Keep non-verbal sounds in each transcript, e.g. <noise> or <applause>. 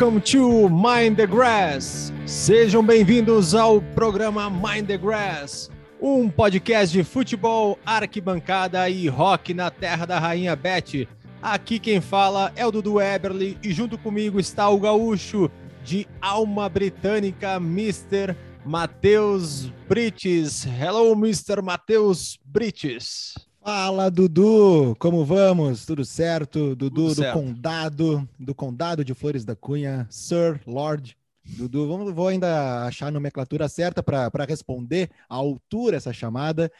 Welcome to Mind the Grass. Sejam bem-vindos ao programa Mind the Grass, um podcast de futebol, arquibancada e rock na terra da rainha Beth. Aqui quem fala é o Dudu Eberly e junto comigo está o gaúcho de alma britânica, Mr. Matheus Brites. Hello, Mr. Matheus Brites. Fala, Dudu! Como vamos? Tudo certo? Dudu Tudo do certo. Condado, do Condado de Flores da Cunha, Sir, Lord. Dudu, vamos, vou ainda achar a nomenclatura certa para responder à altura essa chamada.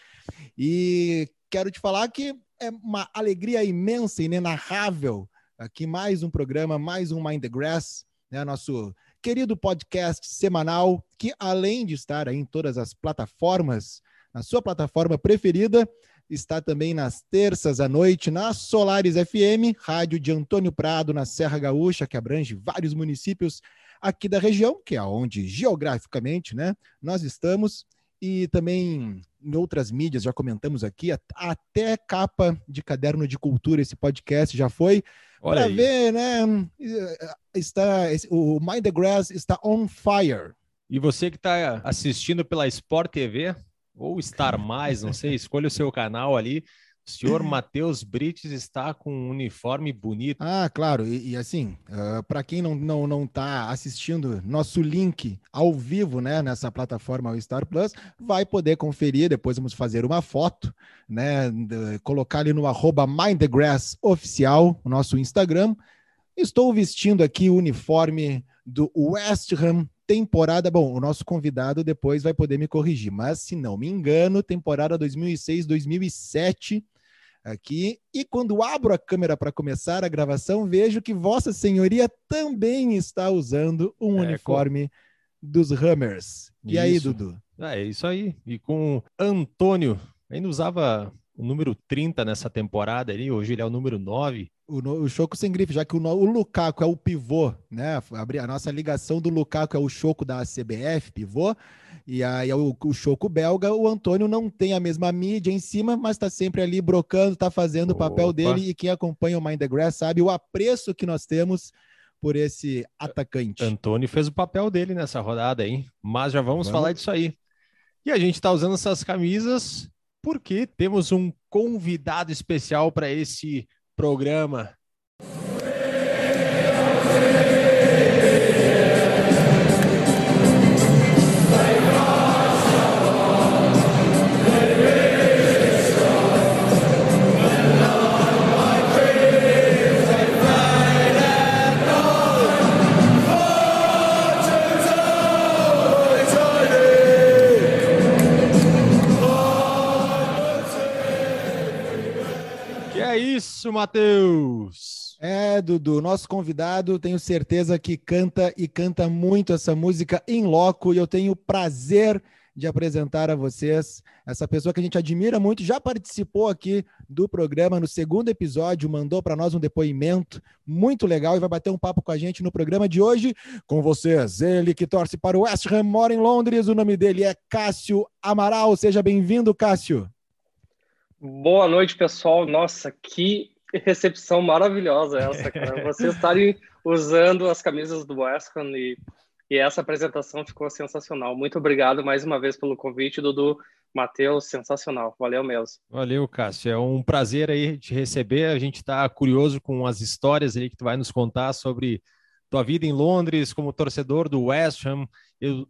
E quero te falar que é uma alegria imensa, inenarrável. Aqui mais um programa, mais um Mind the Grass, né? Nosso querido podcast semanal, que além de estar em todas as plataformas, na sua plataforma preferida, está também nas terças à noite na Solares FM, rádio de Antônio Prado, na Serra Gaúcha, que abrange vários municípios aqui da região, que é onde geograficamente né, nós estamos, e também em outras mídias, já comentamos aqui, at- até capa de caderno de cultura esse podcast já foi, Olha para ver, né? Está, o Mind the Grass está on fire. E você que está assistindo pela Sport TV ou Star Mais, não sei, escolha o seu canal ali. O senhor Matheus Brites está com um uniforme bonito. Ah, claro, e, e assim, para quem não, não, não tá assistindo nosso link ao vivo, né, nessa plataforma o Star Plus, vai poder conferir, depois vamos fazer uma foto, né, de- colocar ali no arroba Mind the Grass oficial, o nosso Instagram. Estou vestindo aqui o uniforme do West Ham temporada, bom, o nosso convidado depois vai poder me corrigir, mas se não me engano, temporada 2006-2007 aqui. E quando abro a câmera para começar a gravação, vejo que Vossa Senhoria também está usando um É, uniforme dos Hammers. E aí, Isso. Dudu? Ah, é isso aí. E com Antônio, ainda usava o número 30 nessa temporada ali, hoje ele é o número 9. O, no- o Choco sem grife, já que o, o Lukaku é o pivô, né? Abri- A nossa ligação do Lukaku é o Choco da CBF, pivô, e aí é o, o Choco belga. O Antônio não tem a mesma mídia em cima, mas está sempre ali brocando, está fazendo o papel Opa. dele. E quem acompanha o Mind the Grass sabe o apreço que nós temos por esse atacante. Antônio fez o papel dele nessa rodada aí, mas já vamos, Vamos. falar disso aí. E a gente está usando essas camisas porque temos um convidado especial para esse programa. Isso, Matheus? É, Dudu, nosso convidado, tenho certeza que canta e canta muito essa música em loco, e eu tenho o prazer de apresentar a vocês essa pessoa que a gente admira muito, já participou aqui do programa no segundo episódio, mandou para nós um depoimento muito legal e vai bater um papo com a gente no programa de hoje. Com vocês, ele que torce para o West Ham, mora em Londres, o nome dele é Cássio Amaral. Seja bem-vindo, Cássio. Boa noite, pessoal. Nossa, que recepção maravilhosa essa, cara. <laughs> Vocês estarem usando as camisas do West Ham e, e essa apresentação ficou sensacional. Muito obrigado mais uma vez pelo convite, Dudu. Matheus, sensacional. Valeu mesmo. Valeu, Cássio. É um prazer aí te receber. A gente está curioso com as histórias aí que tu vai nos contar sobre tua vida em Londres como torcedor do West Ham,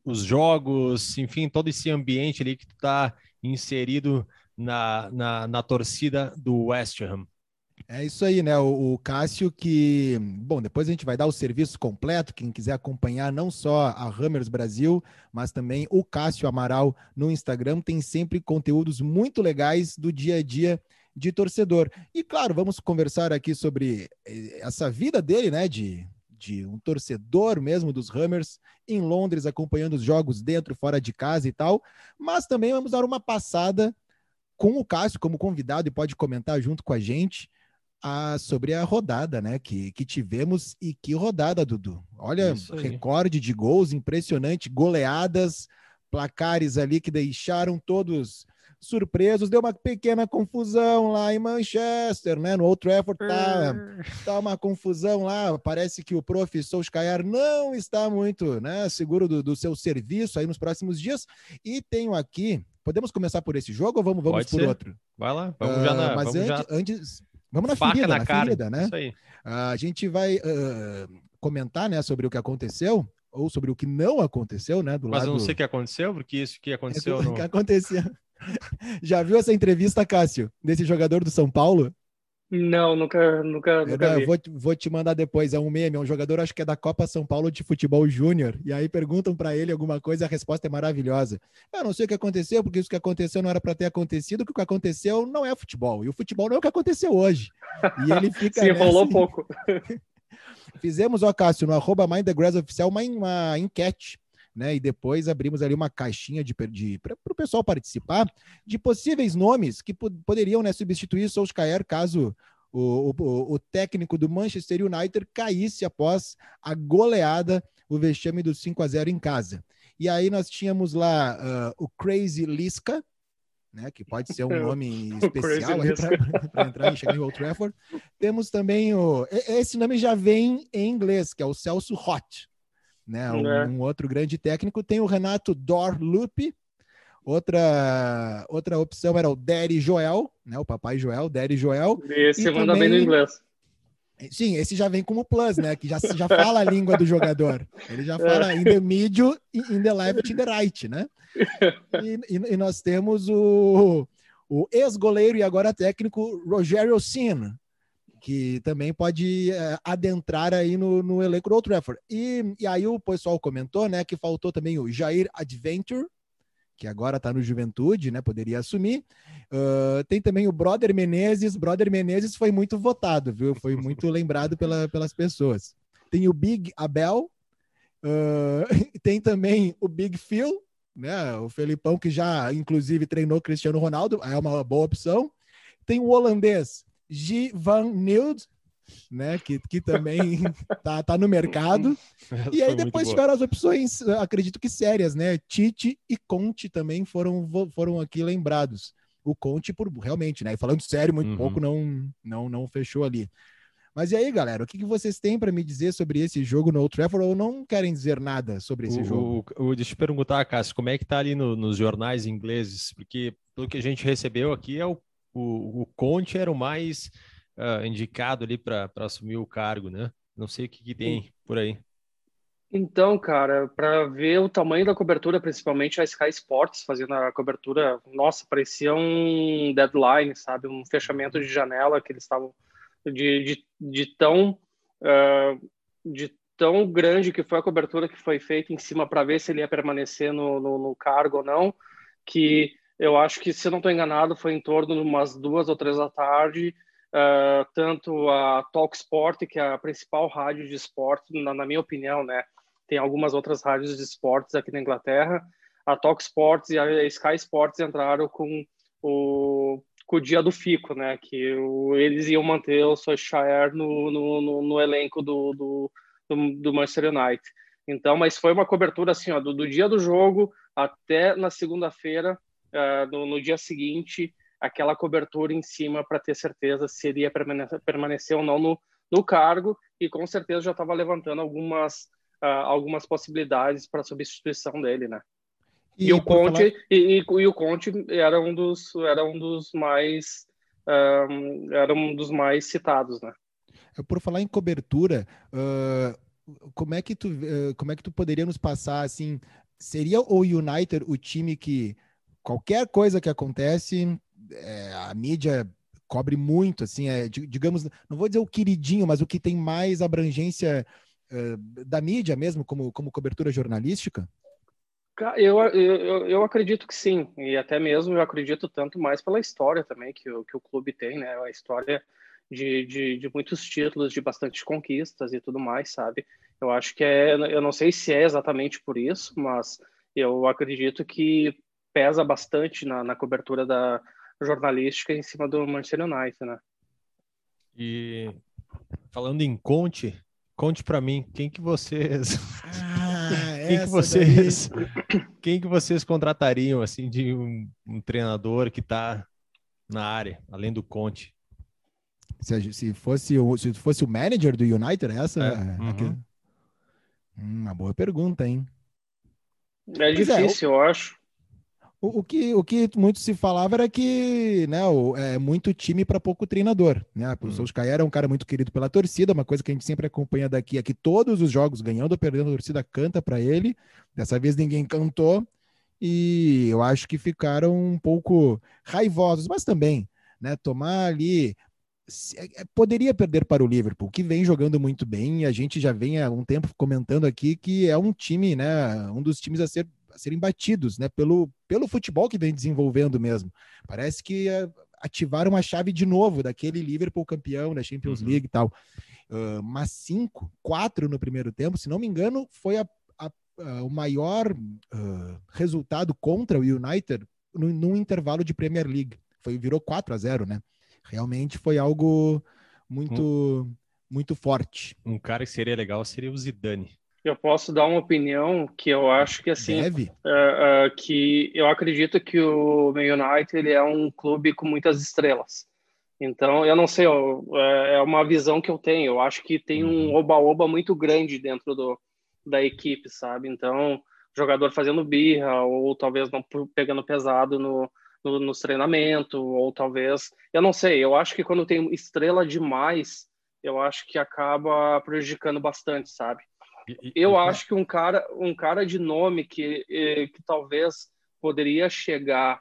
os jogos, enfim, todo esse ambiente ali que tu está inserido na, na, na torcida do West Ham. É isso aí, né? O, o Cássio que, bom, depois a gente vai dar o serviço completo, quem quiser acompanhar não só a Hammers Brasil, mas também o Cássio Amaral no Instagram, tem sempre conteúdos muito legais do dia a dia de torcedor. E claro, vamos conversar aqui sobre eh, essa vida dele, né, de, de um torcedor mesmo dos Hammers em Londres, acompanhando os jogos dentro fora de casa e tal, mas também vamos dar uma passada com o Cássio como convidado e pode comentar junto com a gente a- sobre a rodada, né? Que, que tivemos e que rodada, Dudu. Olha, recorde de gols impressionante, goleadas, placares ali que deixaram todos surpresos. Deu uma pequena confusão lá em Manchester, né? No Old Trafford tá, tá uma confusão lá. Parece que o prof Solskjaer não está muito né, seguro do, do seu serviço aí nos próximos dias. E tenho aqui. Podemos começar por esse jogo ou vamos, vamos por ser. outro? Vai lá, vamos uh, já na. Mas antes, já... antes. Vamos na Faca ferida, na, na cara. ferida, né? Isso aí. Uh, a gente vai uh, comentar né, sobre o que aconteceu ou sobre o que não aconteceu, né? Do Mas lado... eu não sei o que aconteceu, porque isso que <laughs> aconteceu. É, no... que aconteceu. <laughs> Já viu essa entrevista, Cássio, desse jogador do São Paulo? Não, nunca, nunca, nunca eu, vou, vou, te mandar depois. É um meme, é um jogador, acho que é da Copa São Paulo de Futebol Júnior. E aí perguntam para ele alguma coisa, a resposta é maravilhosa. Eu não sei o que aconteceu, porque isso que aconteceu não era para ter acontecido, que o que aconteceu não é futebol. E o futebol não é o que aconteceu hoje. E ele <laughs> fica. Se enrolou pouco. <laughs> Fizemos, ó, Cássio, no arroba Mind the Grass Oficial, uma, uma enquete né? E depois abrimos ali uma caixinha de, de para o pessoal participar de possíveis nomes que poderiam né, substituir Solskjaer caso o, o, o, técnico do Manchester United caísse após a goleada, o vexame do 5 a 0 em casa. E aí nós tínhamos lá uh, o Crazy Lisca, né, que pode ser um <laughs> nome especial para entrar e chegar em Old Trafford. Temos também o. Esse nome já vem em inglês, que é o Celso Hot né? Um, é. um, outro grande técnico. Tem o Renato Dorlupe. Outra, outra opção era o Daddy Joel, né? O papai Joel, Daddy Joel. Esse e manda também... bem no inglês. Sim, esse já vem como plus, né? Que já, já fala a língua do jogador. Ele já <laughs> fala é. in the middle, in the left, in the right, né? <laughs> E, e, e nós temos o, o ex-goleiro e agora técnico Rogério Sin, que também pode é, adentrar aí no, no elenco do Old Trafford. E, e aí o pessoal comentou, né, que faltou também o Jair Adventure, que agora está no Juventude, né, poderia assumir. Uh, tem também o Brother Menezes. Brother Menezes foi muito votado, viu? Foi muito <laughs> lembrado pela, pelas pessoas. Tem o Big Abel. Uh, <laughs> tem também o Big Phil, né? O Felipão, que já, inclusive, treinou Cristiano Ronaldo. É uma boa opção. Tem o holandês Givan Nild, né, que, que também <laughs> tá, tá no mercado. Essa e aí depois tiveram as opções, acredito que sérias, né? Tite e Conte também foram, foram aqui lembrados. O Conte, por realmente, né? E falando sério, muito uhum. pouco não, não, não fechou ali. Mas e aí, galera, o que, que vocês têm para me dizer sobre esse jogo no Old Trafford ou não querem dizer nada sobre esse o, jogo? O, deixa eu te perguntar, Cássio, como é que tá ali no, nos jornais ingleses? Porque pelo que a gente recebeu aqui é o o, o Conte era o mais uh, indicado ali para assumir o cargo, né? Não sei o que, que tem por aí. Então, cara, para ver o tamanho da cobertura, principalmente a Sky Sports fazendo a cobertura, nossa, parecia um deadline, sabe? Um fechamento de janela que eles estavam de, de, de tão uh, de tão grande que foi a cobertura que foi feita em cima para ver se ele ia permanecer no, no, no cargo ou não, que eu acho que, se não estou enganado, foi em torno de umas duas ou três da tarde. Uh, tanto a Talk Sport, que é a principal rádio de esporte, na, na, minha opinião, né? Tem algumas outras rádios de esportes aqui na Inglaterra. A Talk Sports e a Sky Sports entraram com o, com o dia do fico, né? Que o, eles iam manter o Solskjaer no, no, no, no elenco do, do, do, do, Manchester United. Então, mas foi uma cobertura assim, ó, do, do dia do jogo até na segunda-feira uh, no, no, dia seguinte aquela cobertura em cima para ter certeza se ele ia permanecer, permanecer ou não no, no cargo e com certeza já estava levantando algumas uh, algumas possibilidades para substituição dele, né? E, e o Conte falar... e, e, e, o Conte era um dos era um dos mais um, era um dos mais citados, né? Por falar em cobertura, uh, como é que tu uh, como é que tu poderia nos passar assim? Seria o United o time que qualquer coisa que acontece, é, a mídia cobre muito, assim, é, digamos, não vou dizer o queridinho, mas o que tem mais abrangência uh, da mídia mesmo, como, como cobertura jornalística? Eu, eu, eu acredito que sim, e até mesmo eu acredito tanto mais pela história também que o, que o clube tem, né? A história de, de, de muitos títulos, de bastante conquistas e tudo mais, sabe? Eu acho que é, eu não sei se é exatamente por isso, mas eu acredito que pesa bastante na, na cobertura da jornalística em cima do Manchester United, né? E falando em Conte, conte para mim, quem que vocês... <laughs> Ah, quem que vocês, quem que vocês contratariam assim de um, um treinador que está na área, além do Conte? Se, se, fosse o, se fosse o manager do United, essa é, uhum. hum, uma boa pergunta, hein? É difícil, é, eu acho. O, o, que, o que muito se falava era que né, o, é muito time para pouco treinador. Né? O hum. Solskjaer é um cara muito querido pela torcida, uma coisa que a gente sempre acompanha daqui é que todos os jogos, ganhando ou perdendo, a torcida canta para ele. Dessa vez ninguém cantou e eu acho que ficaram um pouco raivosos, mas também né, tomar ali. É, é, poderia perder para o Liverpool, que vem jogando muito bem, e a gente já vem há um tempo comentando aqui que é um time, né? Um dos times a ser serem batidos, né? Pelo, pelo futebol que vem desenvolvendo mesmo. Parece que uh, ativaram a chave de novo daquele Liverpool campeão da Champions uhum. League e tal. Uh, mas cinco, quatro no primeiro tempo, se não me engano, foi a, a, a, o maior uh, resultado contra o United no, num intervalo de Premier League. Foi, virou 4 a 0 né? Realmente foi algo muito, um, muito forte. Um cara que seria legal seria o Zidane eu posso dar uma opinião que eu acho que assim uh, uh, que eu acredito que o Man United ele é um clube com muitas estrelas. Então eu não sei eu, é, é uma visão que eu tenho. Eu acho que tem um uhum. oba-oba muito grande dentro do, da equipe sabe? Então jogador fazendo birra ou talvez não pegando pesado no, no nos treinamentos ou talvez eu não sei. Eu acho que quando tem estrela demais eu acho que acaba prejudicando bastante sabe eu acho que um cara, um cara de nome que, que talvez poderia chegar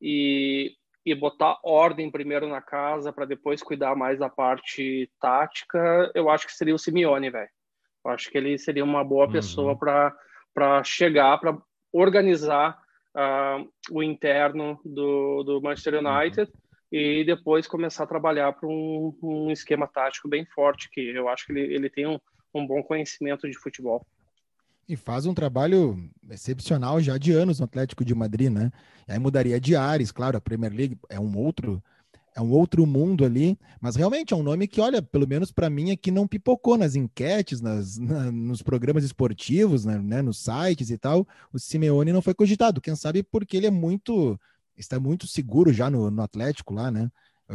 e, e botar ordem primeiro na casa para depois cuidar mais da parte tática, eu acho que seria o Simeone, velho. Eu acho que ele seria uma boa uhum. pessoa para chegar, para organizar uh, o interno do, do Manchester uhum. United uhum. e depois começar a trabalhar para um, um esquema tático bem forte, que eu acho que ele, ele tem um um bom conhecimento de futebol. E faz um trabalho excepcional já de anos no Atlético de Madrid, né? E aí mudaria de ares, claro, a Premier League é um outro é um outro mundo ali, mas realmente é um nome que, olha, pelo menos para mim aqui não pipocou nas enquetes, nas, na, nos programas esportivos, né, né, nos sites e tal. O Simeone não foi cogitado, quem sabe porque ele é muito está muito seguro já no, no Atlético lá, né?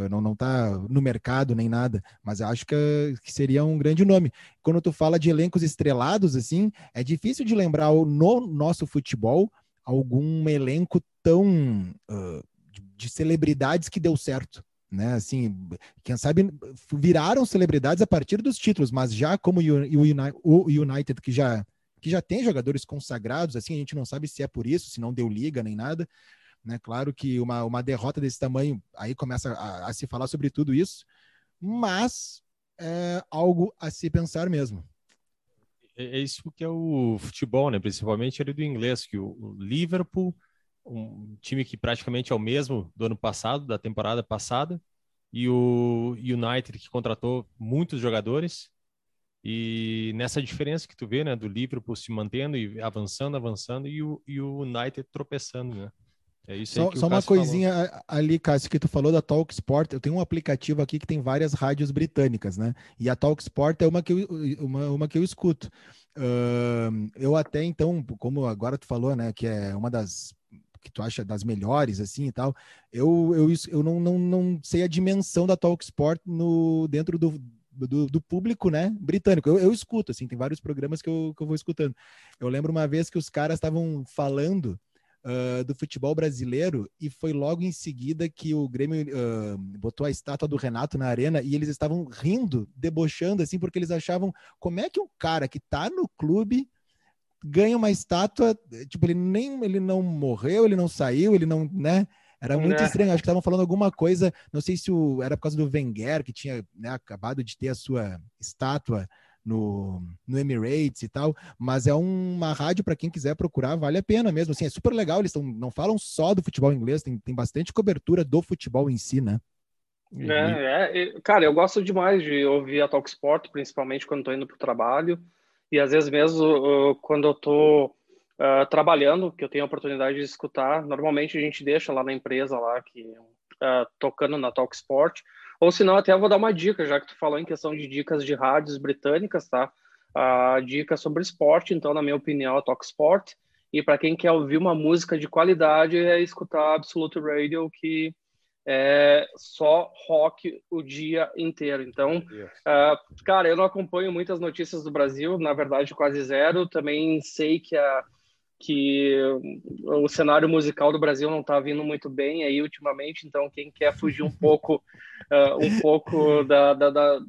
Não não está no mercado nem nada, mas acho que, que, seria um grande nome. Quando tu fala de elencos estrelados assim, é difícil de lembrar no nosso futebol algum elenco tão uh, de celebridades que deu certo. Né, assim, quem sabe viraram celebridades a partir dos títulos, mas já como o United que já que já tem jogadores consagrados, assim, a gente não sabe se é por isso, se não deu liga nem nada, né? Claro que uma, uma derrota desse tamanho, aí começa a, a se falar sobre tudo isso, mas é algo a se pensar mesmo. É, é isso que é o futebol, né? Principalmente ele do inglês, que o Liverpool, um time que praticamente é o mesmo do ano passado, da temporada passada, e o United que contratou muitos jogadores. E nessa diferença que tu vê, né, do Liverpool se mantendo e avançando, avançando, e o, e o United tropeçando, né? É isso só, só uma coisinha falou. ali, Cássio, que tu falou da Talk Sport. Eu tenho um aplicativo aqui que tem várias rádios britânicas, né? E a Talk Sport é uma que eu, uma, uma que eu escuto. Uh, eu até então, como agora tu falou, né, que é uma das que tu acha das melhores, assim e tal, eu, eu, eu não, não, não sei a dimensão da Talk Sport no, dentro do, do, do, público, né, britânico. Eu, eu, escuto, assim, tem vários programas que eu, que eu vou escutando. Eu lembro uma vez que os caras estavam falando uh, do futebol brasileiro e foi logo em seguida que o Grêmio uh, botou a estátua do Renato na arena e eles estavam rindo, debochando assim, porque eles achavam como é que um cara que tá no clube ganha uma estátua, tipo, ele nem ele não morreu, ele não saiu, ele não, né? Era muito é. estranho. Acho que estavam falando alguma coisa. Não sei se o, era por causa do Wenger, que tinha né, acabado de ter a sua estátua no, no Emirates e tal, mas é uma rádio para quem quiser procurar, vale a pena mesmo. Assim, é super legal, eles tão, não falam só do futebol inglês, tem, tem bastante cobertura do futebol em si, né? É, é, cara, eu gosto demais de ouvir a Talk Sport, principalmente quando estou indo para o trabalho, e às vezes mesmo uh, quando eu estou uh, trabalhando, que eu tenho a oportunidade de escutar, normalmente a gente deixa lá na empresa, lá que uh, tocando na Talk Sport, ou se não, até eu vou dar uma dica, já que tu falou em questão de dicas de rádios britânicas, tá? a dica sobre esporte, então, na minha opinião, é Talk Sport. E para quem quer ouvir uma música de qualidade, é escutar Absolute Radio, que é só rock o dia inteiro. Então, uh, cara, eu não acompanho muitas notícias do Brasil, na verdade, quase zero. Também sei que a que o cenário musical do Brasil não está vindo muito bem aí ultimamente, então quem quer fugir um <laughs> pouco, uh, um pouco da, da, da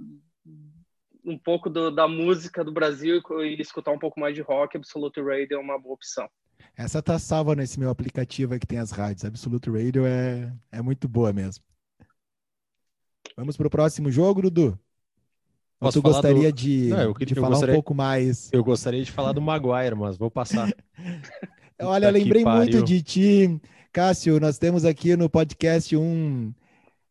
um pouco do, da música do Brasil e escutar um pouco mais de rock, Absolute Radio é uma boa opção. Essa tá salva nesse meu aplicativo que tem as rádios. Absolute Radio é, é muito boa mesmo. Vamos para o próximo jogo, Dudu? Ou tu gostaria do... de, Não, eu, de falar gostaria... um pouco mais? Eu gostaria de falar do Maguire, mas vou passar. <laughs> Olha, lembrei muito de ti, Cássio. Nós temos aqui no podcast um.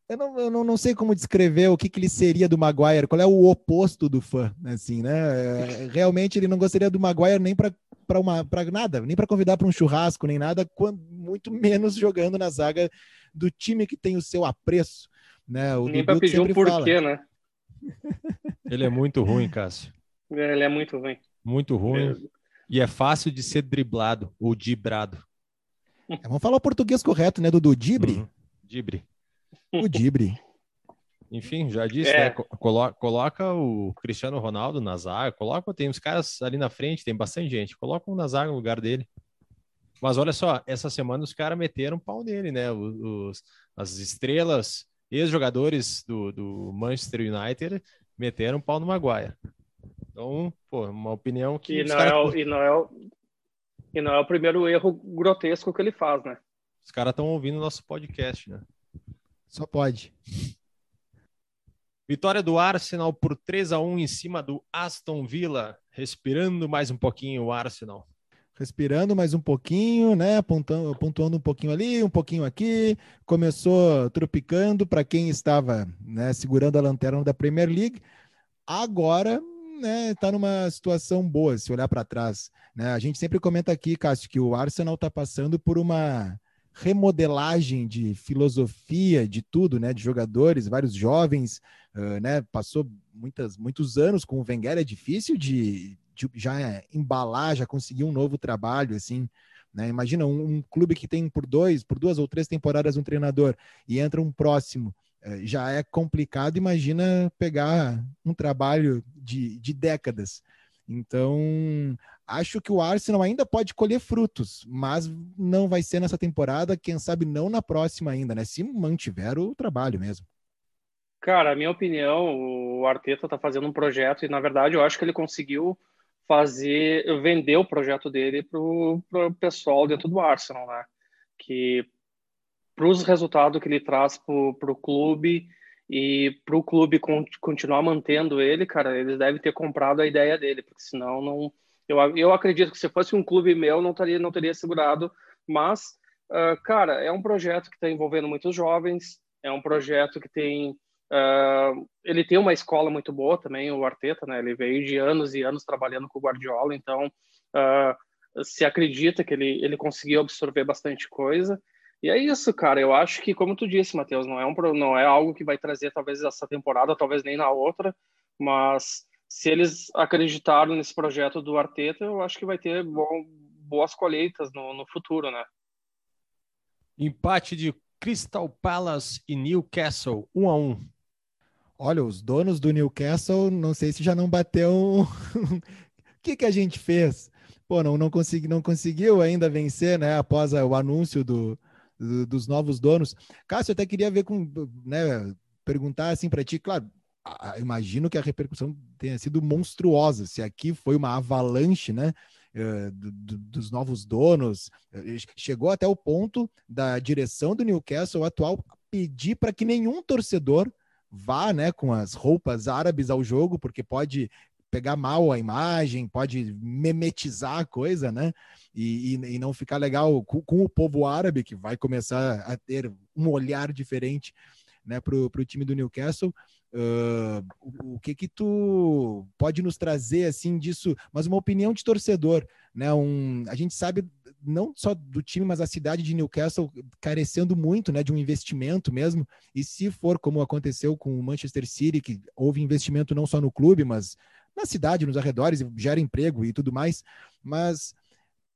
Eu não, eu não, não sei como descrever o que, que ele seria do Maguire, qual é o oposto do fã, assim, né? É, realmente ele não gostaria do Maguire nem para para nada, nem para convidar para um churrasco, nem nada, muito menos jogando na zaga do time que tem o seu apreço. Né? O nem para pedir um porquê, fala. né? <laughs> Ele é muito ruim, Cássio. Ele é muito ruim. Muito ruim. É. E é fácil de ser driblado ou dibrado. É, vamos falar o português correto, né, Dudu? Dibre? Uhum. Dibre. O Dibre. Enfim, já disse, é. né? Coloca, coloca o Cristiano Ronaldo na zaga, coloca, tem uns caras ali na frente, tem bastante gente, coloca um na zaga no lugar dele. Mas olha só, essa semana os caras meteram pau nele, né? Os, as estrelas ex-jogadores do, do Manchester United meteram pau no Maguire. Então, pô, uma opinião que. E não, cara... é o, e, não é o, e não é o primeiro erro grotesco que ele faz, né? Os caras estão ouvindo nosso podcast, né? Só pode. Vitória do Arsenal por 3 a 1 em cima do Aston Villa. Respirando mais um pouquinho o Arsenal respirando mais um pouquinho, né? Pontuando, pontuando um pouquinho ali, um pouquinho aqui. Começou tropicando para quem estava né, segurando a lanterna da Premier League. Agora né, está numa situação boa, se olhar para trás. Né? A gente sempre comenta aqui, Cássio, que o Arsenal está passando por uma remodelagem de filosofia, de tudo, né? De jogadores, vários jovens, uh, né? Passou muitas, muitos anos com o Wenger, é difícil de já embalar, já conseguir um novo trabalho, assim. Né? Imagina um, um, clube que tem por dois, por duas ou três temporadas um treinador e entra um próximo, eh, já é complicado. Imagina pegar um trabalho de, de décadas. Então, acho que o Arsenal ainda pode colher frutos, mas não vai ser nessa temporada, quem sabe não na próxima ainda, né? Se mantiver o trabalho mesmo. Cara, a minha opinião, o Arteta está fazendo um projeto e, na verdade, eu acho que ele conseguiu fazer, vender o projeto dele para o pessoal dentro do Arsenal, né? Que para os resultados que ele traz para o clube e para o clube con continuar mantendo ele, cara, eles devem ter comprado a ideia dele, porque senão não. Eu, eu acredito que se fosse um clube meu, não teria, não teria segurado, mas, uh, cara, é um projeto que está envolvendo muitos jovens, é um projeto que tem Uh, ele tem uma escola muito boa também, o Arteta, né? Ele veio de anos e anos trabalhando com o Guardiola, então uh, se acredita que ele, ele conseguiu absorver bastante coisa. E é isso, cara. Eu acho que, como tu disse, Matheus, não é, um, não é algo que vai trazer talvez essa temporada, talvez nem na outra, mas se eles acreditaram nesse projeto do Arteta, eu acho que vai ter boas colheitas no, no futuro, né? Empate de Crystal Palace e Newcastle, 1 um a 1 um. Olha, os donos do Newcastle, não sei se já não bateu. <laughs> o que, que a gente fez? Pô, não, não, consegui, não conseguiu ainda vencer, né? Após o anúncio do, do, dos novos donos. Cássio, eu até queria ver com, né? Perguntar assim para ti, claro. Imagino que a repercussão tenha sido monstruosa. Se aqui foi uma avalanche, né? Uh, do, do, dos novos donos, chegou até o ponto da direção do Newcastle atual pedir para que nenhum torcedor vá né, com as roupas árabes ao jogo, porque pode pegar mal a imagem, pode memetizar a coisa, né? E, e, e não ficar legal com, com, o povo árabe, que vai começar a ter um olhar diferente né, para o time do Newcastle. Uh, o, o, que que tu pode nos trazer assim disso, mas uma opinião de torcedor, né? Um, a gente sabe não só do time, mas a cidade de Newcastle carecendo muito né, de um investimento mesmo. E se for como aconteceu com o Manchester City, que houve investimento não só no clube, mas na cidade, nos arredores, gera emprego e tudo mais, mas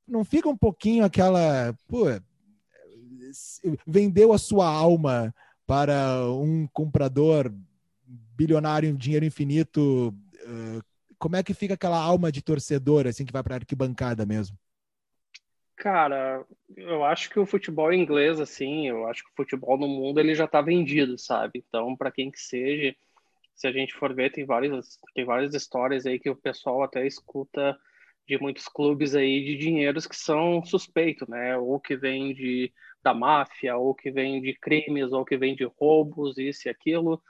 não fica um pouquinho aquela, pô, vendeu a sua alma para um comprador bilionário dinheiro infinito, como é que fica aquela alma de torcedor assim que vai para a arquibancada mesmo? Cara, eu acho que o futebol inglês, assim, eu acho que o futebol no mundo ele já está vendido, sabe? Então, para quem que seja, se a gente for ver, tem várias, tem várias histórias aí que o pessoal até escuta de muitos clubes aí de dinheiros que são suspeitos, né? Ou que vem de, da máfia, ou que vem de crimes, ou que vem de roubos, isso e aquilo.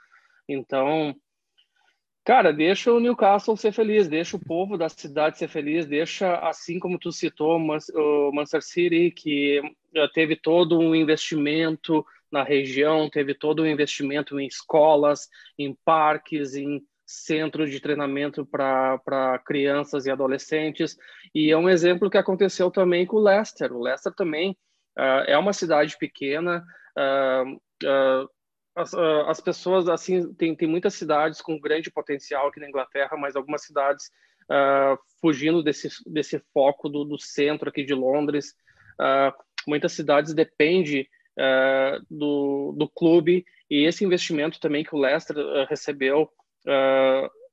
Então, Cara, deixa o Newcastle ser feliz, deixa o povo da cidade ser feliz, deixa, assim como tu citou, o Manchester City, que teve todo um investimento na região, teve todo um investimento em escolas, em parques, em centros de treinamento para crianças e adolescentes. E é um exemplo que aconteceu também com o Leicester. O Leicester também uh, é uma cidade pequena, uh, uh, as, ah, as pessoas, assim, tem, tem muitas cidades com grande potencial aqui na Inglaterra, mas algumas cidades uh, fugindo desse, desse foco do, do centro aqui de Londres. Uh, muitas cidades dependem uh, do, do clube e esse investimento também que o Leicester recebeu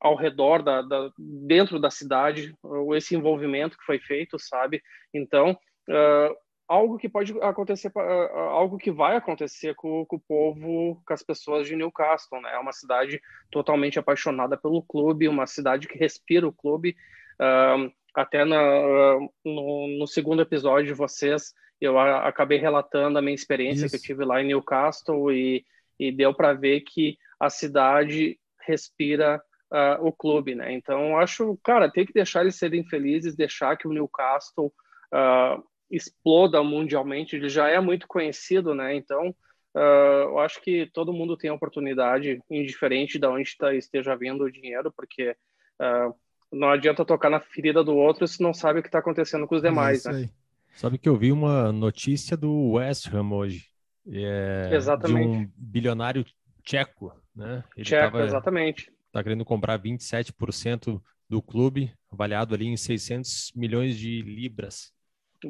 ao redor da, da, dentro da cidade, esse envolvimento que foi feito, sabe? Então, uh, algo que pode acontecer, algo que vai acontecer com, com, o povo, com as pessoas de Newcastle, né? É uma cidade totalmente apaixonada pelo clube, uma cidade que respira o clube. Uh, até na, no, no, segundo episódio de vocês, eu acabei relatando a minha experiência Isso. que eu tive lá em Newcastle e, e deu para ver que a cidade respira uh, o clube, né? Então, acho, cara, tem que deixar eles serem felizes, deixar que o Newcastle uh, exploda mundialmente, ele já é muito conhecido, né? Então, uh, eu acho que todo mundo tem oportunidade, indiferente de onde tá, esteja vindo o dinheiro, porque uh, não adianta tocar na ferida do outro se não sabe o que está acontecendo com os demais, é né? Sabe que eu vi uma notícia do West Ham hoje, é, exatamente. de um bilionário tcheco, né? Ele tcheco, tava, exatamente. Está querendo comprar 27% do clube, avaliado ali em 600 milhões de libras.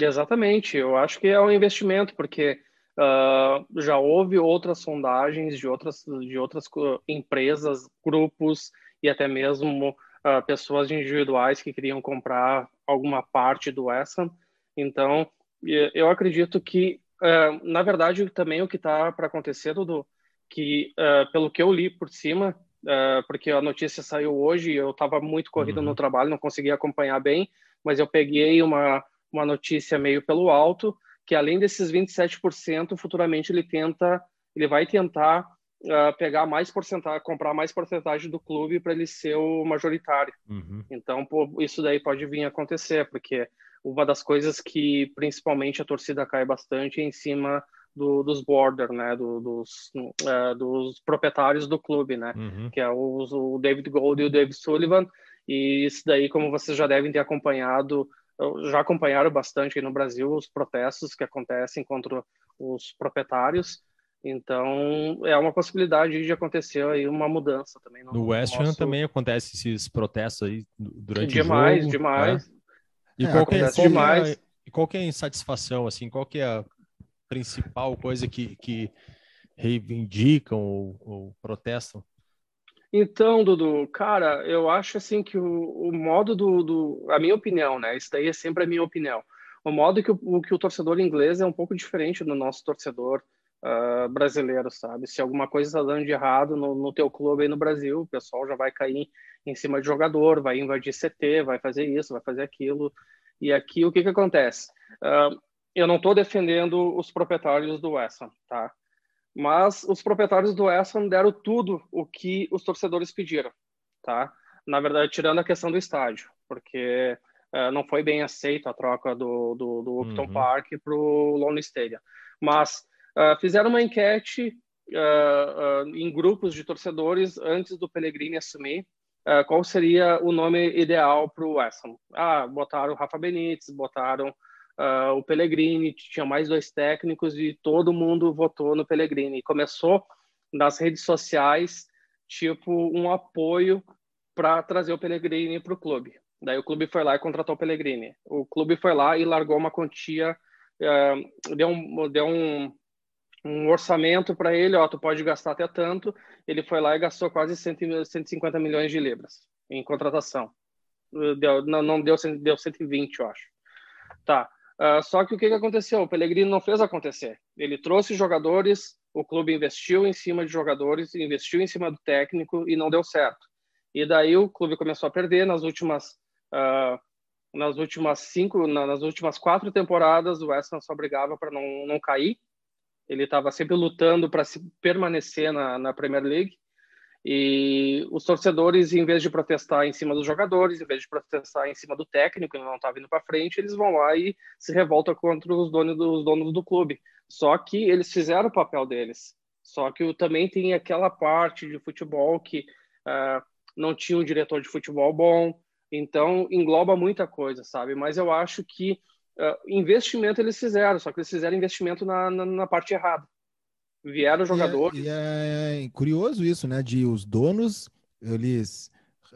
Exatamente, eu acho que é um investimento, porque uh, já houve outras sondagens de outras, de outras empresas, grupos e até mesmo uh, pessoas individuais que queriam comprar alguma parte do West Então, eu acredito que, uh, na verdade, também o que está para acontecer, Dudu, que pelo que eu li por cima, porque a notícia saiu hoje, eu estava muito corrido uhum. no trabalho, não conseguia acompanhar bem, mas eu peguei uma uma notícia meio pelo alto, que além desses 27%, futuramente ele tenta, ele vai tentar uh, pegar mais porcentagem, comprar mais porcentagem do clube para ele ser o majoritário. Uhum. Então, pô, isso daí pode vir a acontecer, porque uma das coisas que principalmente a torcida cai bastante é em cima do, dos border, né, do, dos, uh, dos proprietários do clube, né, uhum. que é o, o David Gold e o David Sullivan, e isso daí, como vocês já devem ter acompanhado já acompanharam bastante no Brasil os protestos que acontecem contra os proprietários. Então, é uma possibilidade de acontecer aí uma mudança também. No, no West Ham nosso... também acontece esses protestos aí durante demais, o jogo. Demais, né? E é, qual, que é, qual, demais. É, qual que é a insatisfação, assim, qual que é a principal coisa que, que reivindicam ou, ou protestam? Então, Dudu, cara, eu acho assim que o, o modo do, do, A minha opinião, né? Isso daí é sempre a minha opinião. O modo que o, que o torcedor inglês é um pouco diferente do nosso torcedor uh, brasileiro, sabe? Se alguma coisa está dando de errado no, no teu clube aí no Brasil, o pessoal já vai cair em cima de jogador, vai invadir CT, vai fazer isso, vai fazer aquilo. E aqui o que, que acontece? Uh, eu não estou defendendo os proprietários do West Ham, tá? Mas os proprietários do West Ham deram tudo o que os torcedores pediram, tá? Na verdade, tirando a questão do estádio, porque uh, não foi bem aceito a troca do, do, do Upton uhum. Park para o Lone Stadium. Mas uh, fizeram uma enquete uh, em grupos de torcedores antes do Pellegrini assumir qual seria o nome ideal para o West Ham. Ah, botaram o Rafa Benítez, botaram uh, o Pellegrini, tinha mais dois técnicos e todo mundo votou no Pellegrini. Começou nas redes sociais, tipo, um apoio para trazer o Pellegrini para o clube. Daí o clube foi lá e contratou o Pellegrini. O clube foi lá e largou uma quantia, uh, deu um, deu um, um orçamento para ele, ó, tu pode gastar até tanto. Ele foi lá e gastou quase 100, 150 milhões de libras em contratação. Deu, não, não deu, deu 120, eu acho. Tá. Uh, só que o que, que aconteceu? O Pellegrini não fez acontecer. Ele trouxe jogadores, o clube investiu em cima de jogadores, investiu em cima do técnico e não deu certo. E daí o clube começou a perder nas últimas uh, nas últimas cinco, nas últimas quatro temporadas, o West Ham só brigava para não, não cair. Ele estava sempre lutando para permanecer na, na Premier League. E os torcedores, em vez de protestar em cima dos jogadores, em vez de protestar em cima do técnico, que não estava indo para frente, eles vão lá e se revoltam contra os donos, dos donos do clube. Só que eles fizeram o papel deles. Só que também tem aquela parte de futebol que uh, não tinha um diretor de futebol bom, então engloba muita coisa, sabe? Mas eu acho que uh, investimento eles fizeram, só que eles fizeram investimento na, na, na parte errada vieram jogadores. E é, e é, curioso isso, né? De os donos, eles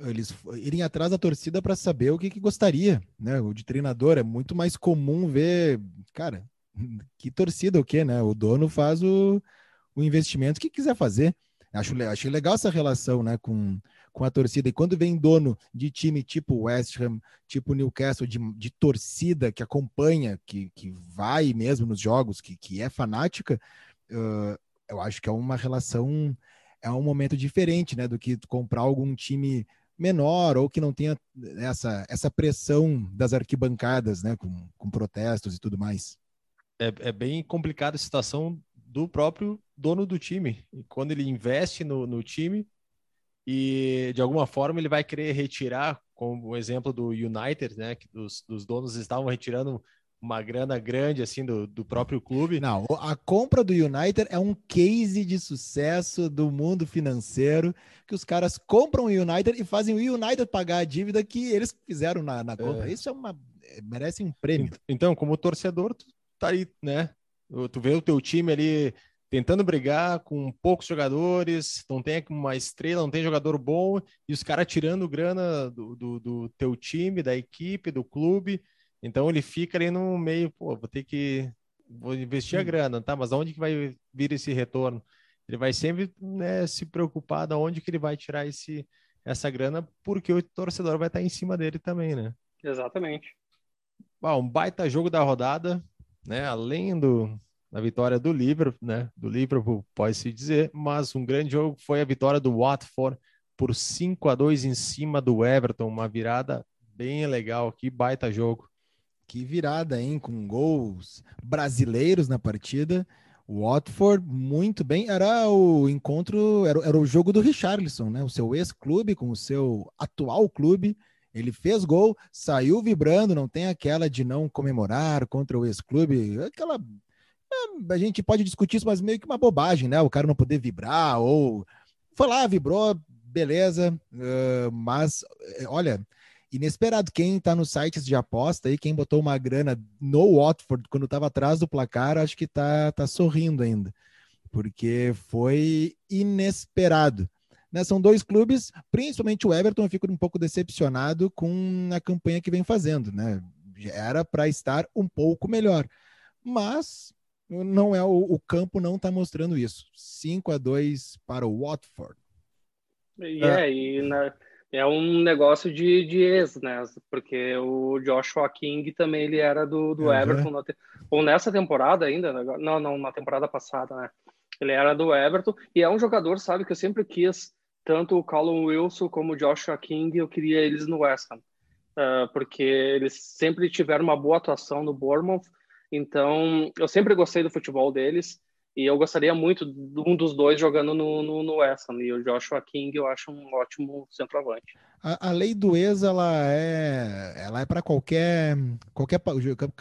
eles irem atrás da torcida para saber o que, que, gostaria, né? O de treinador é muito mais comum ver, cara, que torcida o quê, né? O dono faz o, o investimento que quiser fazer. Acho, acho legal essa relação, né, com, com a torcida. E quando vem dono de time tipo West Ham, tipo Newcastle, de, de torcida que acompanha, que, que vai mesmo nos jogos, que, que é fanática, uh, eu acho que é uma relação, é um momento diferente, né, do que comprar algum time menor ou que não tenha essa, essa pressão das arquibancadas, né, com, com protestos e tudo mais. É, é bem complicada a situação do próprio dono do time. E quando ele investe no, no time e de alguma forma ele vai querer retirar, como o exemplo do United, né, que os, dos donos estavam retirando uma grana grande assim do, do próprio clube. Não, a compra do United é um case de sucesso do mundo financeiro que os caras compram o United e fazem o United pagar a dívida que eles fizeram na, na compra. É. Isso é uma é, merece um prêmio. Então, como torcedor, tu tá aí, né? Tu vê o teu time ali tentando brigar com poucos jogadores, não tem uma estrela, não tem jogador bom, e os caras tirando grana do, do, do teu time, da equipe, do clube. Então ele fica ali no meio, pô, vou ter que vou investir a grana, tá? Mas aonde que vai vir esse retorno? Ele vai sempre né, se preocupar de onde que ele vai tirar esse, essa grana, porque o torcedor vai estar em cima dele também, né? Exatamente. Bom, um baita jogo da rodada, né? Além do, da vitória do Liverpool, né? Do Liverpool, pode-se dizer, mas um grande jogo foi a vitória do Watford por 5 a 2 em cima do Everton, uma virada bem legal, que baita jogo. Que virada, hein? Com gols brasileiros na partida. O Watford, muito bem. Era o encontro, era, era o jogo do Richarlison, né? O seu ex-clube com o seu atual clube. Ele fez gol, saiu vibrando, não tem aquela de não comemorar contra o ex-clube. Aquela. É, a gente pode discutir isso, mas meio que uma bobagem, né? O cara não poder vibrar, ou. Foi lá, vibrou, beleza. Uh, mas, é, olha, inesperado. Quem está nos sites de aposta aí, quem botou uma grana no Watford quando estava atrás do placar, acho que está tá sorrindo ainda, porque foi inesperado. Né, são dois clubes, principalmente o Everton, eu fico um pouco decepcionado com a campanha que vem fazendo. Né? Era para estar um pouco melhor, mas não é o, o campo não está mostrando isso. 5 a 2 para o Watford. E é, e na, é um negócio de, de ex, né? Porque o Joshua King também ele era do, do uhum. Everton, te... ou nessa temporada ainda, né? não, não, na temporada passada, né? Ele era do Everton e é um jogador, sabe, que eu sempre quis, tanto o Callum Wilson como o Joshua King, eu queria eles no West Ham, uh, porque eles sempre tiveram uma boa atuação no Bournemouth, então eu sempre gostei do futebol deles e eu gostaria muito de um dos dois jogando no, no, no West Ham. E o Joshua King eu acho um ótimo centroavante. A, a lei do ex, ela é, ela é para qualquer, qualquer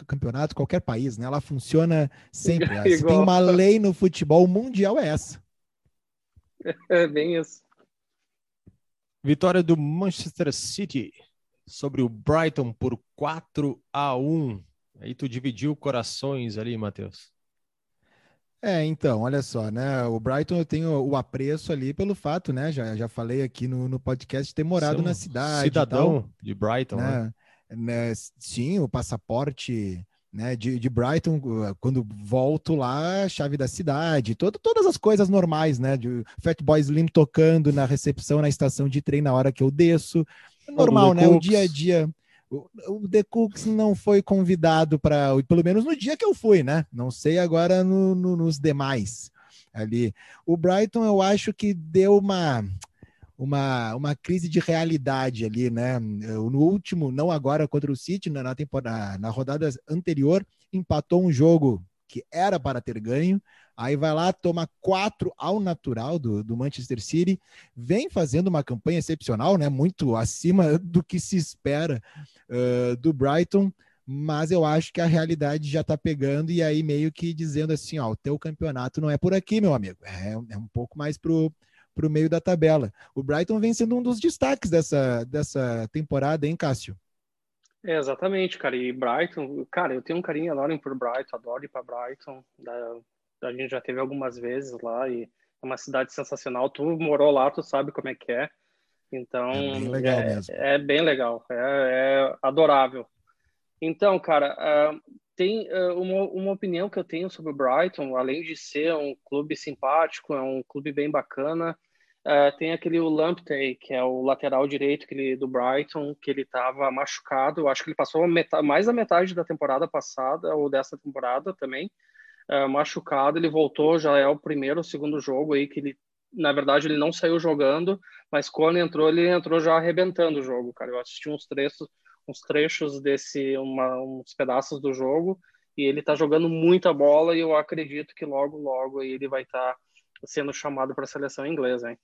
campeonato, qualquer país, né? Ela funciona sempre. <laughs> Se tem uma lei no futebol mundial, é essa. <laughs> É bem isso. Vitória do Manchester City sobre o Brighton por 4 a 1. Aí tu dividiu corações ali, Matheus. É, então, olha só, né? O Brighton eu tenho o apreço ali pelo fato, né? Já, já falei aqui no, no podcast ter morado na cidade. Cidadão de Brighton, né? né? né? Sim, o passaporte né, de, de Brighton, quando volto lá, chave da cidade, todo, todas as coisas normais, né? De Fatboy Slim tocando na recepção na estação de trem na hora que eu desço. Normal, né? O dia a dia o The Cooks não foi convidado para, pelo menos no dia que eu fui, né? Não sei agora no, no, nos demais ali. O Brighton, eu acho que deu uma, uma, uma crise de realidade ali, né? No último, não agora contra o City, na, temporada, na rodada anterior, empatou um jogo que era para ter ganho, Aí vai lá, toma quatro ao natural do, do Manchester City, vem fazendo uma campanha excepcional, né? Muito acima do que se espera uh, do Brighton, mas eu acho que a realidade já tá pegando e aí meio que dizendo assim, ó, o teu campeonato não é por aqui, meu amigo, é, é um pouco mais pro para o meio da tabela. O Brighton vem sendo um dos destaques dessa, dessa temporada, hein, Cássio? É, exatamente, cara. E Brighton, cara, eu tenho um carinho enorme por Brighton, adoro ir para Brighton. A gente já teve algumas vezes lá e é uma cidade sensacional. Tu morou lá, tu sabe como é que é. Então, é bem legal é. É bem legal, é, é adorável. Então, cara, uh, tem uh, uma, uma opinião que eu tenho sobre o Brighton, além de ser um clube simpático, é um clube bem bacana. Uh, tem aquele Lamptey, que é o lateral direito que ele, do Brighton, que ele estava machucado. Eu acho que ele passou metade, mais da metade da temporada passada, ou dessa temporada também, uh, machucado, ele voltou, já é o primeiro ou segundo jogo aí que ele, na verdade, ele não saiu jogando, mas quando entrou, ele entrou já arrebentando o jogo, cara. Eu assisti uns trechos, uns trechos desse, uma, uns pedaços do jogo, e ele tá jogando muita bola e eu acredito que logo, logo ele vai estar tá sendo chamado para a seleção inglesa, hein?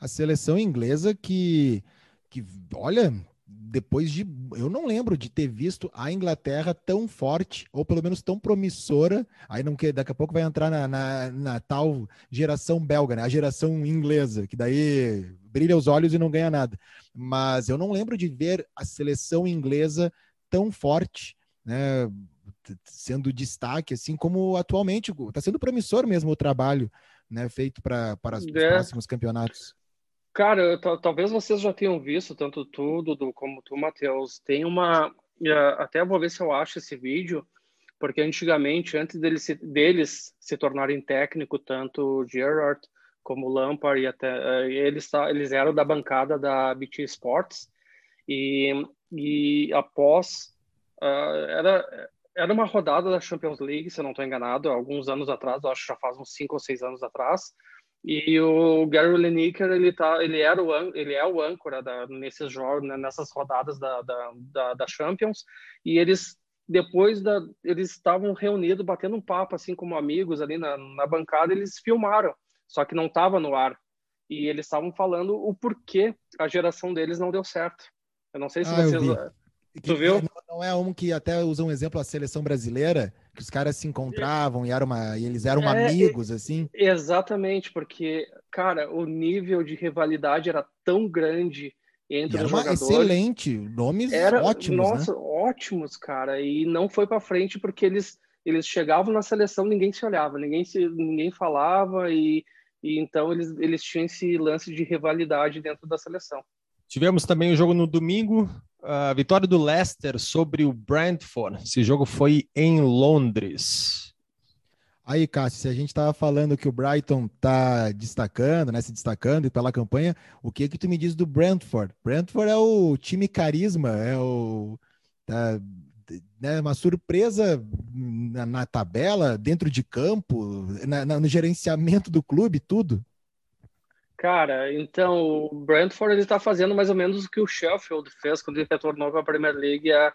A seleção inglesa que, que olha, depois de. Eu não lembro de ter visto a Inglaterra tão forte, ou pelo menos tão promissora. Aí não que daqui a pouco vai entrar na, na, na, tal geração belga, né? A geração inglesa, que daí brilha os olhos e não ganha nada. Mas eu não lembro de ver a seleção inglesa tão forte, né? Sendo destaque, assim como atualmente. Está sendo promissor mesmo o trabalho né, feito para os é. próximos campeonatos. Cara, talvez vocês já tenham visto, tanto tu, Dudu, como tu, Matheus. Tem uma. Até vou ver se eu acho esse vídeo, porque antigamente, antes deles se, deles se tornarem técnico, tanto Gerrard como Lampard, e até, eh, eles, eles eram da bancada da BT Sports, e, e após. Uh, era, era uma rodada da Champions League, se eu não estou enganado, alguns anos atrás, acho que já faz uns cinco ou seis anos atrás, e o Gary Lineker, ele tá, ele era o ele é o âncora da, nesses jogos, né, nessas rodadas da, da, da, Champions, e eles depois da eles estavam reunidos batendo um papo assim como amigos ali na, na bancada, eles filmaram, só que não estava no ar. E eles estavam falando o porquê a geração deles não deu certo. Eu não sei se ah, vocês Tu viu? Não é um que até usa um exemplo a seleção brasileira, que os caras se encontravam e, era uma, e eles eram é, amigos, assim. Exatamente, porque, cara, o nível de rivalidade era tão grande entre os jogadores. Excelente, nomes era, ótimos. Né? Nossa, né? ótimos, cara. E não foi para frente porque eles, eles chegavam na seleção, ninguém se olhava, ninguém, se, ninguém falava, e, e então eles, eles tinham esse lance de rivalidade dentro da seleção. Tivemos também o jogo no domingo, a vitória do Leicester sobre o Brentford. Esse jogo foi em Londres. Aí, Cássio, se a gente estava falando que o Brighton está destacando, né, se destacando pela campanha, o que que tu me diz do Brentford? Brentford é o time carisma, é o tá, né, uma surpresa na, na, tabela, dentro de campo, na, na, no gerenciamento do clube, tudo. Cara, então o Brentford ele está fazendo mais ou menos o que o Sheffield fez quando ele retornou para a Premier League há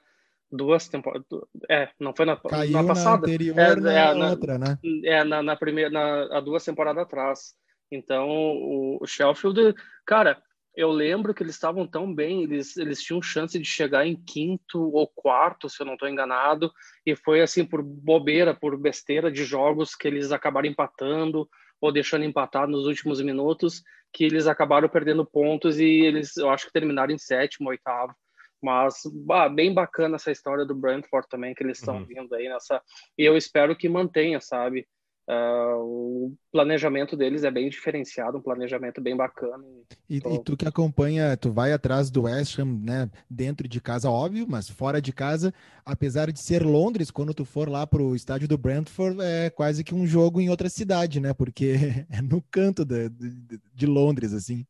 duas temporadas. É, não foi na, Caiu na passada. Na anterior, é, na, é, na outra, né? É, na, na primeira, na, há duas temporadas atrás. Então o, o Sheffield, cara, eu lembro que eles estavam tão bem, eles, eles tinham chance de chegar em quinto ou quarto, se eu não estou enganado, e foi assim por bobeira, por besteira de jogos que eles acabaram empatando ou deixando empatado nos últimos minutos, que eles acabaram perdendo pontos e eles, eu acho que terminaram em sétimo, oitavo. Mas bah, bem bacana essa história do Brentford também, que eles estão uhum. vindo aí nessa. E eu espero que mantenha, sabe? Uh, o planejamento deles é bem diferenciado, um planejamento bem bacana. E, e, tu que acompanha, tu vai atrás do West Ham, né, dentro de casa, óbvio, mas fora de casa, apesar de ser Londres, quando tu for lá para o estádio do Brentford, é quase que um jogo em outra cidade, né, porque <laughs> é no canto de, de, de Londres, assim.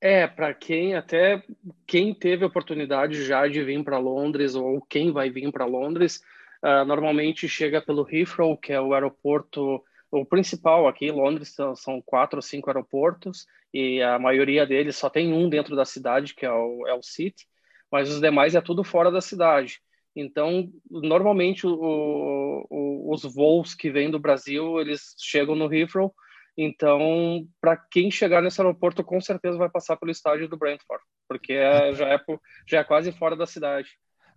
É, para quem até quem teve oportunidade já de vir para Londres ou quem vai vir para Londres, Uh, normalmente chega pelo Heathrow, que é o aeroporto o principal aqui. Em Londres são quatro ou cinco aeroportos e a maioria deles só tem um dentro da cidade, que é o, é o City, mas os demais é tudo fora da cidade. Então, normalmente o, o, os voos que vêm do Brasil, eles chegam no Heathrow. Então, para quem chegar nesse aeroporto, com certeza vai passar pelo estádio do Brentford, porque é, já, é, já é quase fora da cidade.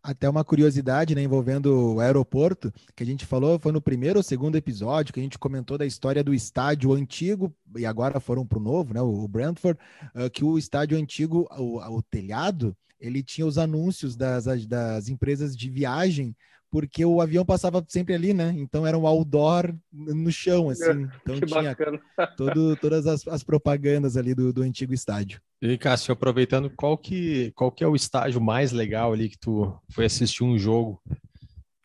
Até uma curiosidade, né, envolvendo o aeroporto, que a gente falou, foi no primeiro ou segundo episódio, que a gente comentou da história do estádio antigo, e agora foram para o novo, né, o Brentford, uh, que o estádio antigo, o, o telhado, ele tinha os anúncios das, das empresas de viagem porque o avião passava sempre ali, né? Então era um outdoor no chão, assim. Então que tinha <laughs> todo, todas as, as, propagandas ali do, do antigo estádio. E Cássio, aproveitando, qual que, qual que é o estágio mais legal ali que tu foi assistir um jogo?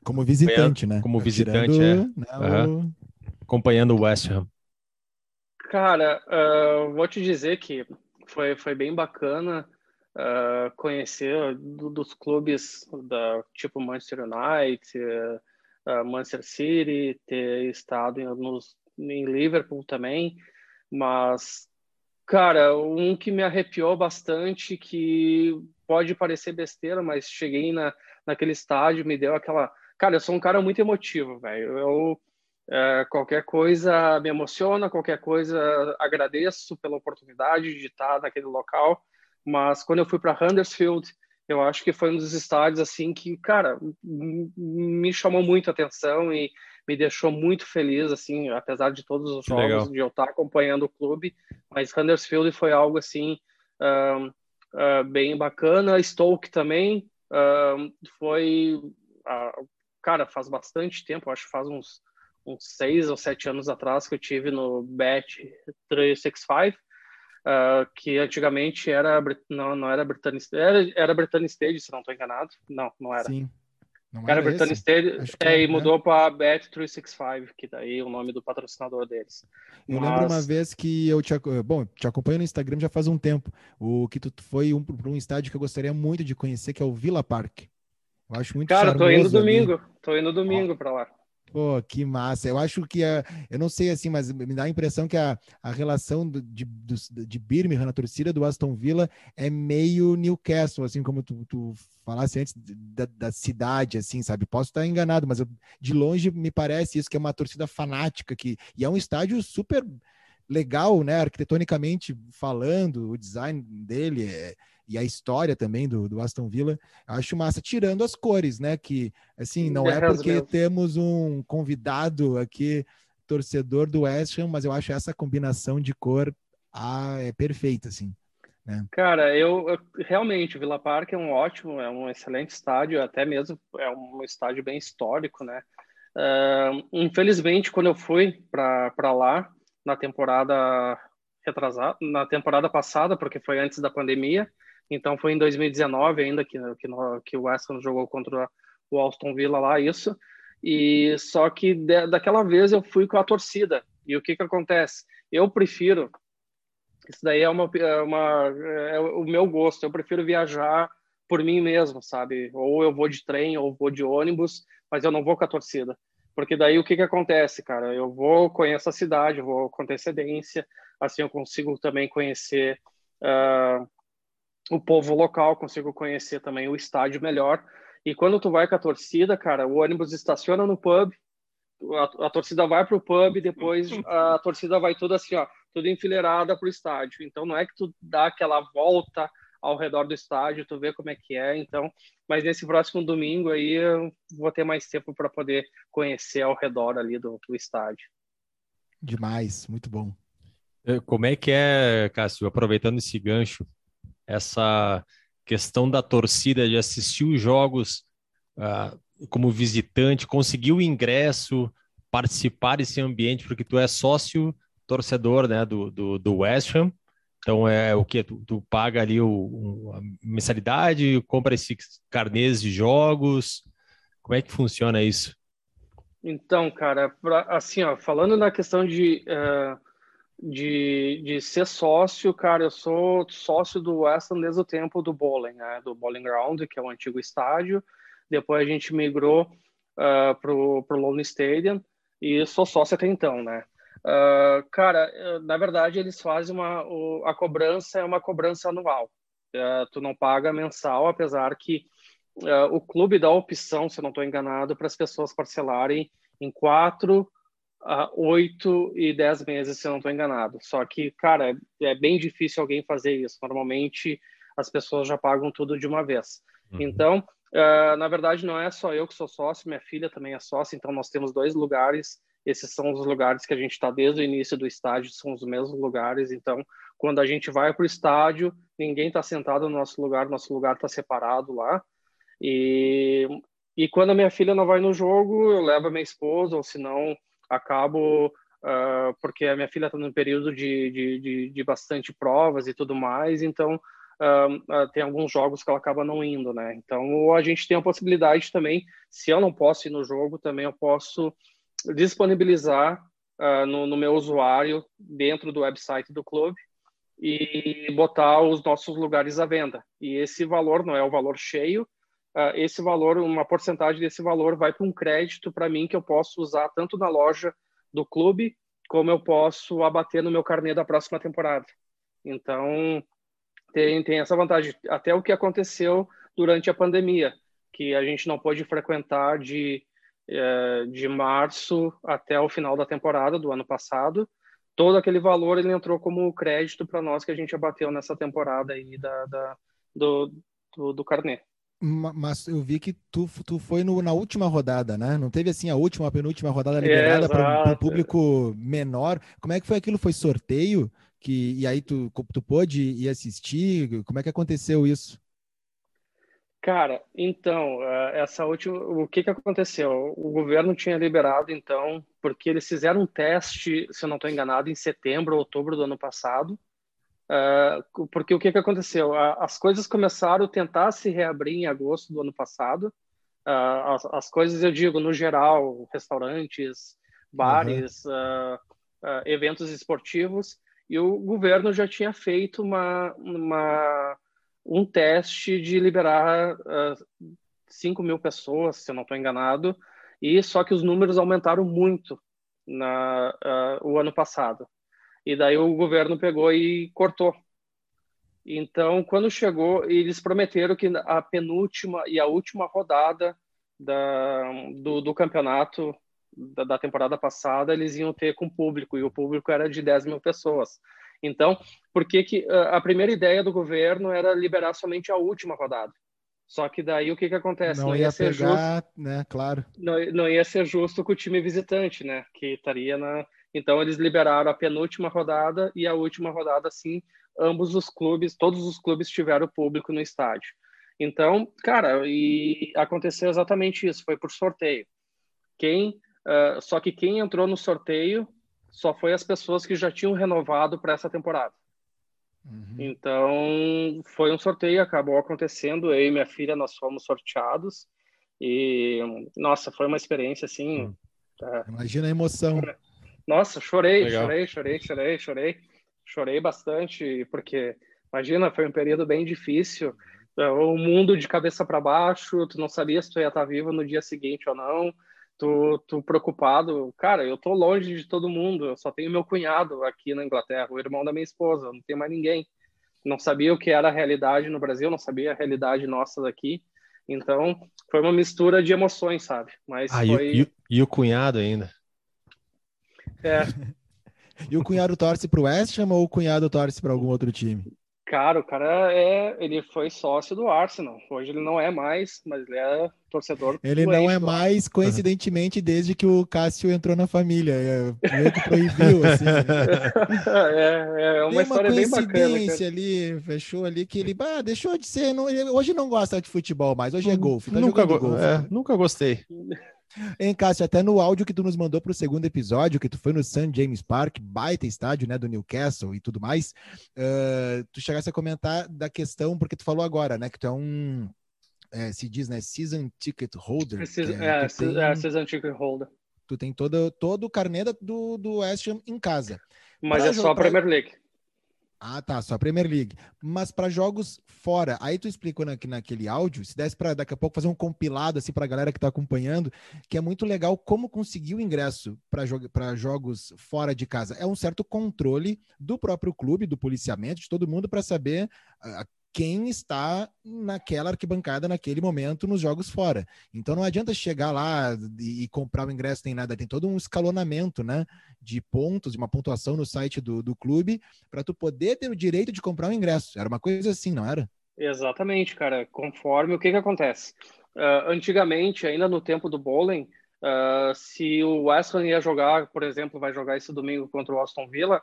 Como visitante, né? Como visitante, Tirando, é. Né, uhum. o... Acompanhando o West Ham. Cara, uh, vou te dizer que foi, foi bem bacana uh, conhecer do, dos clubes da tipo Manchester United, uh, Manchester City, ter estado em, nos, em Liverpool também, mas cara, um que me arrepiou bastante, que pode parecer besteira, mas cheguei na, naquele estádio, me deu aquela. Cara, eu sou um cara muito emotivo, velho. Eu é, qualquer coisa me emociona, qualquer coisa agradeço pela oportunidade de estar naquele local mas quando eu fui para Huddersfield, eu acho que foi um dos estádios assim que, cara, me chamou muito a atenção e me deixou muito feliz, assim, apesar de todos os jogos Legal. de eu estar acompanhando o clube, mas Huddersfield foi algo assim uh, uh, bem bacana. Stoke também uh, foi, cara, faz bastante tempo, acho que faz uns uns seis ou sete anos atrás que eu tive no Bet 365 uh, que antigamente era não, não era Britannia era, era Britannia Stage, se não estou enganado. Não, não era. Sim. Não era, era Britannia Stage é, e mudou para Bet365, que daí é o nome do patrocinador deles. Eu Mas... lembro uma vez que eu te, bom, te acompanho no Instagram já faz um tempo, o que tu foi um, para um estádio que eu gostaria muito de conhecer, que é o Villa Park. Eu acho muito Cara, tô indo domingo, ali. tô indo domingo para lá. Pô, que massa. Eu acho que, a, eu não sei assim, mas me dá a impressão que a, a relação de, de Birmingham na torcida do Aston Villa é meio Newcastle, assim como tu, tu falasse antes da, da, cidade, assim, sabe? Posso estar enganado, mas eu, de longe me parece isso, que é uma torcida fanática, que, e é um estádio super legal, né? Arquitetonicamente falando, o design dele é e a história também do, do Aston Villa, acho massa, tirando as cores, né? Que, assim, não é porque temos um convidado aqui, torcedor do West Ham, mas eu acho essa combinação de cor ah, é perfeita, assim. Né? Cara, eu, eu, realmente o Villa Park é um ótimo, é um excelente estádio, até mesmo é um estádio bem histórico, né? Uh, infelizmente, quando eu fui para lá na temporada retrasada, na temporada passada, porque foi antes da pandemia, então foi em 2019 ainda que, que, que o Ham jogou contra o Aston Villa lá, isso. E só que de, daquela vez eu fui com a torcida. E o que que acontece? Eu prefiro isso daí é uma, é uma é o meu gosto. Eu prefiro viajar por mim mesmo, sabe? Ou eu vou de trem ou vou de ônibus, mas eu não vou com a torcida. Porque daí o que que acontece, cara? Eu vou conheço a cidade, vou com antecedência, assim eu consigo também conhecer uh, o povo local, consigo conhecer também o estádio melhor. E quando tu vai com a torcida, cara, o ônibus estaciona no pub, a, a torcida vai pro pub, depois <laughs> a torcida vai tudo assim, ó, tudo enfileirada pro estádio. Então não é que tu dá aquela volta ao redor do estádio, tu vê como é que é. Então, mas nesse próximo domingo aí eu vou ter mais tempo para poder conhecer ao redor ali do, do estádio. Demais, muito bom. Eh, como é que é, Cássio, aproveitando esse gancho, essa questão da torcida de assistir os jogos uh, como visitante, conseguir o ingresso, participar desse ambiente, porque tu é sócio torcedor né, do, do, do West Ham. Então é o que? Tu, tu, paga ali o, a mensalidade, compra esses carnês de jogos. Como é que funciona isso? Então, cara, pra, assim, ó, falando na questão de, uh, de, de ser sócio, cara, eu sou sócio do West Ham desde o tempo do bowling, né, do Bowling Ground, que é o antigo estádio. Depois a gente migrou uh, pro, pro Lone Stadium e sou sócio até então, né? Uh, cara, eh, na verdade eles fazem uma o, a cobrança é uma cobrança anual. Uh, tu não paga mensal, apesar que uh, o clube dá opção, se eu não estou enganado, para as pessoas parcelarem em quatro, oito e dez meses, se eu não estou enganado. Só que, cara, é, bem difícil alguém fazer isso. Normalmente as pessoas já pagam tudo de uma vez. Uhum. Então, na verdade, não é só eu que sou sócio, minha filha também é sócia. Então, nós temos dois lugares esses são os lugares que a gente está desde o início do estádio, são os mesmos lugares. Então, quando a gente vai para o estádio, ninguém está sentado no nosso lugar, nosso lugar está separado lá. E, e quando a minha filha não vai no jogo, eu levo a minha esposa, ou se não, acabo, uh, porque a minha filha está no período de, de, de, de, bastante provas e tudo mais, então uh, tem alguns jogos que ela acaba não indo, né? Então a gente tem a possibilidade também, se eu não posso ir no jogo, também eu posso disponibilizar no, no, meu usuário dentro do website do clube e botar os nossos lugares à venda. E esse valor não é o valor cheio, uh, esse valor, uma porcentagem desse valor vai para um crédito para mim que eu posso usar tanto na loja do clube como eu posso abater no meu carnê da próxima temporada. Então, tem, tem essa vantagem. Até o que aconteceu durante a pandemia, que a gente não pôde frequentar de é, de março até o final da temporada do ano passado. Todo aquele valor ele entrou como crédito para nós que a gente abateu nessa temporada aí da, da do, do, do carnê. Mas eu vi que tu, tu foi no, na última rodada, né? Não teve assim a última, a penúltima rodada liberada é, para o público menor. Como é que foi aquilo? Foi sorteio? Que, e aí tu, tu pôde ir assistir? Como é que aconteceu isso? Cara, então, eh, essa última, o que que aconteceu? O governo tinha liberado, então, porque eles fizeram um teste, se eu não estou enganado, em setembro ou outubro do ano passado, uh, porque o que que aconteceu? As coisas começaram a tentar se reabrir em agosto do ano passado, uh, as, as, coisas, eu digo, no geral, restaurantes, bares, uhum. uh, eventos esportivos, e o governo já tinha feito uma, uma um teste de liberar uh, ah, 5 mil pessoas, se eu não estou enganado, e só que os números aumentaram muito na, o ano passado. E daí o governo pegou e cortou. Então, quando chegou, eles prometeram que a penúltima e a última rodada da, do, do campeonato da, da, temporada passada eles iam ter com público, e o público era de 10 mil pessoas. Então, por que, que a primeira ideia do governo era liberar somente a última rodada? Só que daí o que, que acontece? Não, não ia, ia, ser pegar, justo, né? Claro. Não, não ia ser justo com o time visitante, né? Que estaria na. Então eles liberaram a penúltima rodada e a última rodada, assim, ambos os clubes, todos os clubes tiveram público no estádio. Então, cara, e aconteceu exatamente isso, foi por sorteio. Quem, uh, só que quem entrou no sorteio só foi as pessoas que já tinham renovado para essa temporada. Uhum. Então, foi um sorteio, acabou acontecendo. Eu e minha filha, nós fomos sorteados. E, nossa, foi uma experiência assim. Uhum. É... Imagina a emoção. Nossa, chorei, Legal. chorei, chorei, chorei, chorei. Chorei bastante, porque, imagina, foi um período bem difícil. É, o mundo de cabeça para baixo, tu não sabia se tu ia estar vivo no dia seguinte ou não tu, tu preocupado. Cara, eu tô longe de todo mundo, eu só tenho meu cunhado aqui na Inglaterra, o irmão da minha esposa, não tem mais ninguém. Não sabia o que era a realidade no Brasil, não sabia a realidade nossa daqui. Então, foi uma mistura de emoções, sabe? Mas ah, foi... e, e, e o cunhado ainda? É. <laughs> e o cunhado torce para o West Ham ou o cunhado torce para algum outro time? Cara, o cara é, ele foi sócio do Arsenal. Hoje ele não é mais, mas ele é torcedor. Ele não é mais, coincidentemente, desde que o Cássio entrou na família. É, que proibiu, assim. <laughs> é, é uma Tem história uma bem bacana. ali, fechou ali que ele, ah, deixou de ser. Não, hoje não gosta de futebol mais, hoje é golfe. Tá nunca, go golfe. É, nunca gostei. <laughs> Hein, Cássio, até no áudio que tu nos mandou para o segundo episódio, que tu foi no St. James Park, baita estádio, né, do Newcastle e tudo mais, uh, tu chegasse a comentar da questão, porque tu falou agora, né, que tu é um, é, se diz, né, season ticket holder. Season, é, tem, é, season ticket holder. Tu tem todo, todo o carnê do, do West Ham em casa. Mas pra é só a Premier League. Ah, tá, só a Premier League. Mas para jogos fora, aí tu explicou na, naquele áudio, se desse para daqui a pouco fazer um compilado assim para a galera que está acompanhando, que é muito legal como conseguir o ingresso para jo jogos fora de casa. É um certo controle do próprio clube, do policiamento, de todo mundo para saber uh, quem está naquela arquibancada naquele momento nos jogos fora. Então não adianta chegar lá e, comprar o ingresso nem nada, tem todo um escalonamento, né, de pontos, de uma pontuação no site do, do clube para tu poder ter o direito de comprar o ingresso. Era uma coisa assim, não era? Exatamente, cara. Conforme o que que acontece? Uh, antigamente, ainda no tempo do bowling, uh, se o West ia jogar, por exemplo, vai jogar esse domingo contra o Aston Villa,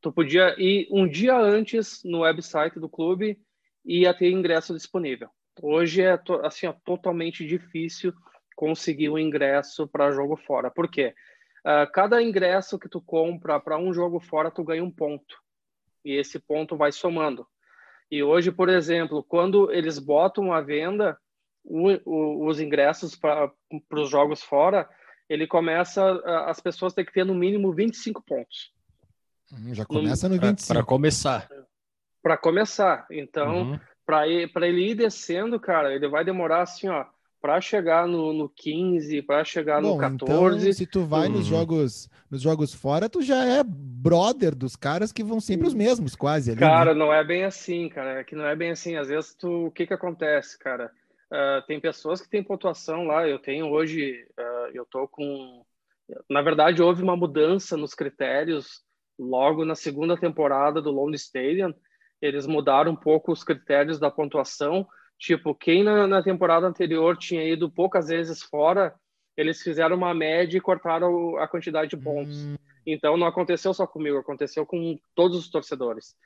tu podia ir um dia antes no website do clube ia ter ingresso disponível. Hoje é assim, ó, totalmente difícil conseguir o um ingresso para jogo fora. Por quê? Uh, cada ingresso que tu compra para um jogo fora, tu ganha um ponto. E esse ponto vai somando. E hoje, por exemplo, quando eles botam à venda o, o, os ingressos para os jogos fora, ele começa, as pessoas têm que ter no mínimo 25 pontos. Hum, já começa no, no 25. Para começar para começar. Então, uhum. para ele ir descendo, cara, ele vai demorar assim, ó, para chegar no, no 15, para chegar Bom, no 14. Então, se tu vai uhum. nos jogos nos jogos fora, tu já é brother dos caras que vão sempre os mesmos, quase. Ali, cara, né? não é bem assim, cara. É que não é bem assim. Às vezes, tu, o que que acontece, cara? Uh, tem pessoas que têm pontuação lá. Eu tenho hoje, uh, eu tô com. Na verdade, houve uma mudança nos critérios logo na segunda temporada do London Stadium eles mudaram um pouco os critérios da pontuação. Tipo, quem na, na temporada anterior tinha ido poucas vezes fora, eles fizeram uma média e cortaram a quantidade de pontos. Hum. Então, não aconteceu só comigo, aconteceu com todos os torcedores.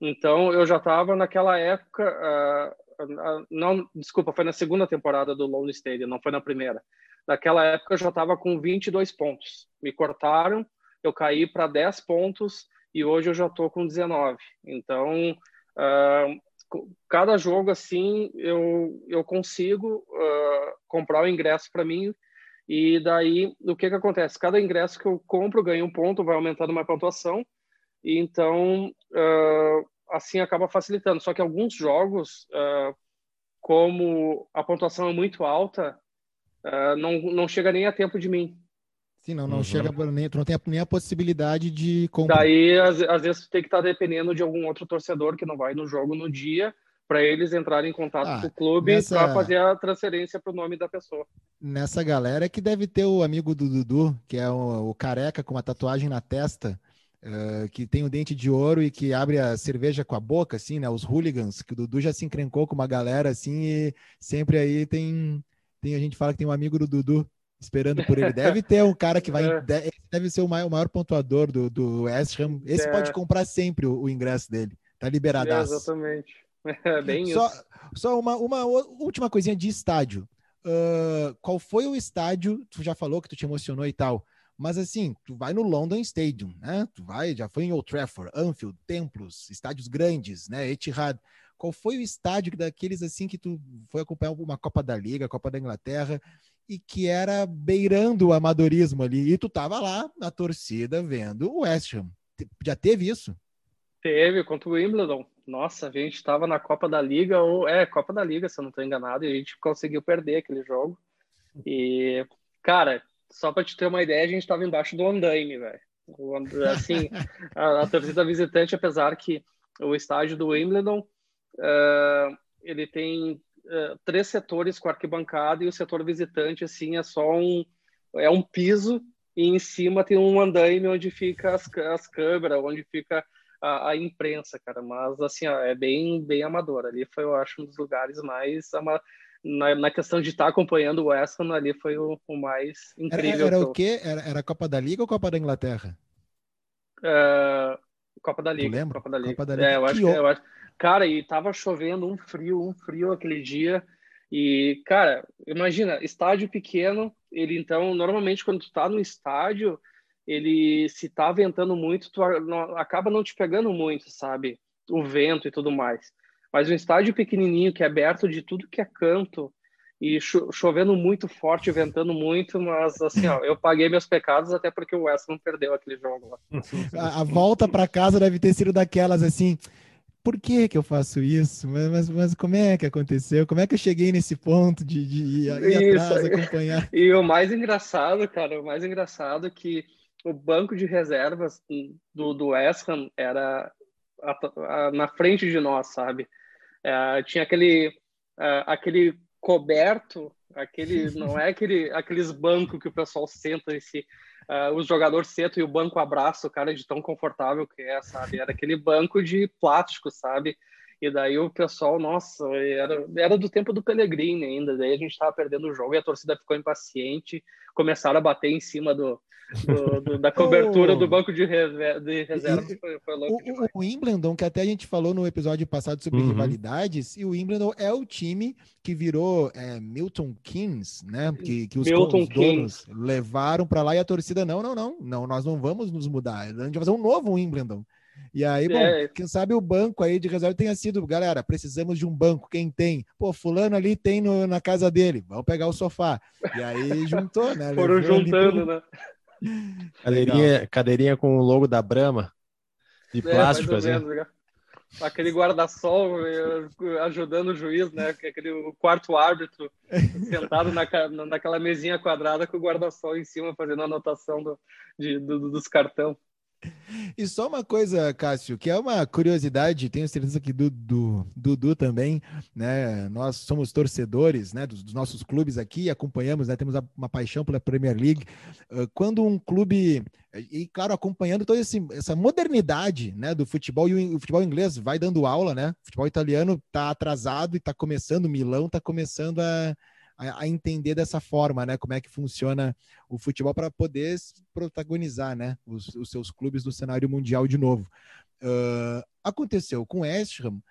Então, eu já estava naquela época, uh, uh, não, desculpa, foi na segunda temporada do Lone Stadium, não foi na primeira. Naquela época, eu já estava com 22 pontos. Me cortaram, eu caí para 10 pontos e hoje eu já estou com 19. Então, uh, cada jogo assim eu, eu consigo uh, comprar o ingresso para mim e daí o que que acontece? Cada ingresso que eu compro ganha um ponto, vai aumentando uma pontuação e então uh, assim acaba facilitando. Só que alguns jogos, como a pontuação é muito alta, não, não chega nem a tempo de mim. Sim, não, não uhum. chega nem, tu não tem nem a possibilidade de comprar. Daí, às, às vezes, tu tem que estar tá dependendo de algum outro torcedor que não vai no jogo no dia para eles entrarem em contato ah, com o clube nessa... para fazer a transferência para o nome da pessoa. Nessa galera que deve ter o amigo do Dudu, que é o, o careca com uma tatuagem na testa, uh, que tem o um dente de ouro e que abre a cerveja com a boca, assim, né? Os hooligans, que o Dudu já se encrencou com uma galera assim e sempre aí tem, tem a gente fala que tem um amigo do Dudu esperando por ele. Deve ter um cara que vai. <laughs> É. Deve ser o maior, o maior pontuador do, do West Ham. Esse é. pode comprar sempre o, o, ingresso dele. Tá liberado. É, exatamente. <laughs> É bem só, isso. Só uma, uma última coisinha de estádio. Uh, qual foi o estádio? Tu já falou que tu te emocionou e tal. Mas assim, tu vai no London Stadium, né? Tu vai, já foi em Old Trafford, Anfield, Templos, estádios grandes, né? Etihad. Qual foi o estádio daqueles assim que tu foi acompanhar uma Copa da Liga, Copa da Inglaterra e que era beirando o amadorismo ali. E tu tava lá na torcida vendo o West Ham. Já teve isso? Teve, contra o Wimbledon. Nossa, a gente estava na Copa da Liga, ou é, Copa da Liga, se eu não estou enganado, e a gente conseguiu perder aquele jogo. E, cara, só para te ter uma ideia, a gente estava embaixo do andaime, velho. Assim, <laughs> a, a, torcida visitante, apesar que o estádio do Wimbledon, uh, ele tem uh, três setores com arquibancada e o setor visitante assim é só um é um piso e em cima tem um andaime onde fica as, as câmeras, onde fica a, a, imprensa, cara. Mas assim, ó, é bem bem amador. Ali foi, eu acho, um dos lugares mais ama... na, na, questão de estar tá acompanhando o West Ham, ali foi o, o mais incrível. Era, era o quê? Era, era a Copa da Liga ou Copa da Inglaterra? Uh, Copa da Liga. Copa da Liga. Copa da Liga. É, eu acho que, eu acho, Cara, e tava chovendo um frio, um frio aquele dia. E, cara, imagina, estádio pequeno, ele então, normalmente quando tu tá no estádio, ele se tá ventando muito, tu acaba não te pegando muito, sabe? O vento e tudo mais. Mas um estádio pequenininho, que é aberto de tudo que é canto, e cho chovendo muito forte, ventando muito, mas assim, ó, eu paguei meus pecados até porque o West não perdeu aquele jogo lá. A, a volta para casa deve ter sido daquelas assim, por que que eu faço isso? Mas, mas, mas, como é que aconteceu? Como é que eu cheguei nesse ponto de, de ir, ir atrás, acompanhar? E o mais engraçado, cara, o mais engraçado é que o banco de reservas do, do West Ham era a, a, na frente de nós, sabe? É, tinha aquele, é, aquele coberto, aquele não é aquele, aqueles bancos que o pessoal senta em si, uh, os jogadores sentam e o banco abraça o cara de tão confortável que é, sabe? Era aquele banco de plástico, sabe? E daí o pessoal, nossa, era, era do tempo do Pellegrini ainda, daí a gente estava perdendo o jogo e a torcida ficou impaciente, começaram a bater em cima do, do, do, da cobertura do banco de, reserva, de reserva. Foi, foi o, o, Wimbledon, que até a gente falou no episódio passado sobre uhum. rivalidades, e o Wimbledon é o time que virou é, Milton Keynes, né? Que, que os, os donos levaram para lá e a torcida, não, não, não, não, nós não vamos nos mudar, a gente vai fazer um novo Wimbledon. E aí, bom, é. quem sabe o banco aí de reserva tenha sido, galera, precisamos de um banco, quem tem? Pô, fulano ali tem no, na casa dele, vamos pegar o sofá. E aí juntou, né? Foram juntando, né? Cadeirinha, cadeirinha com o logo da Brahma, de é, plástico, assim. Menos, aquele guarda-sol eh, ajudando o juiz, né? Aquele o quarto árbitro sentado na, naquela mesinha quadrada com o guarda-sol em cima fazendo a anotação do, de, do, dos cartão. E só uma coisa, Cássio, que é uma curiosidade, tenho certeza que do Dudu também, né? Nós somos torcedores, né, dos, dos nossos clubes aqui, acompanhamos, né, temos uma paixão pela Premier League. Uh, quando um clube e claro acompanhando toda esse, essa modernidade né do futebol e o, o, futebol inglês vai dando aula né o futebol italiano está atrasado e está começando Milão está começando a, a, a, entender dessa forma, né? Como é que funciona o futebol para poder protagonizar, né? Os, os, seus clubes do cenário mundial de novo. Uh, aconteceu com o West Ham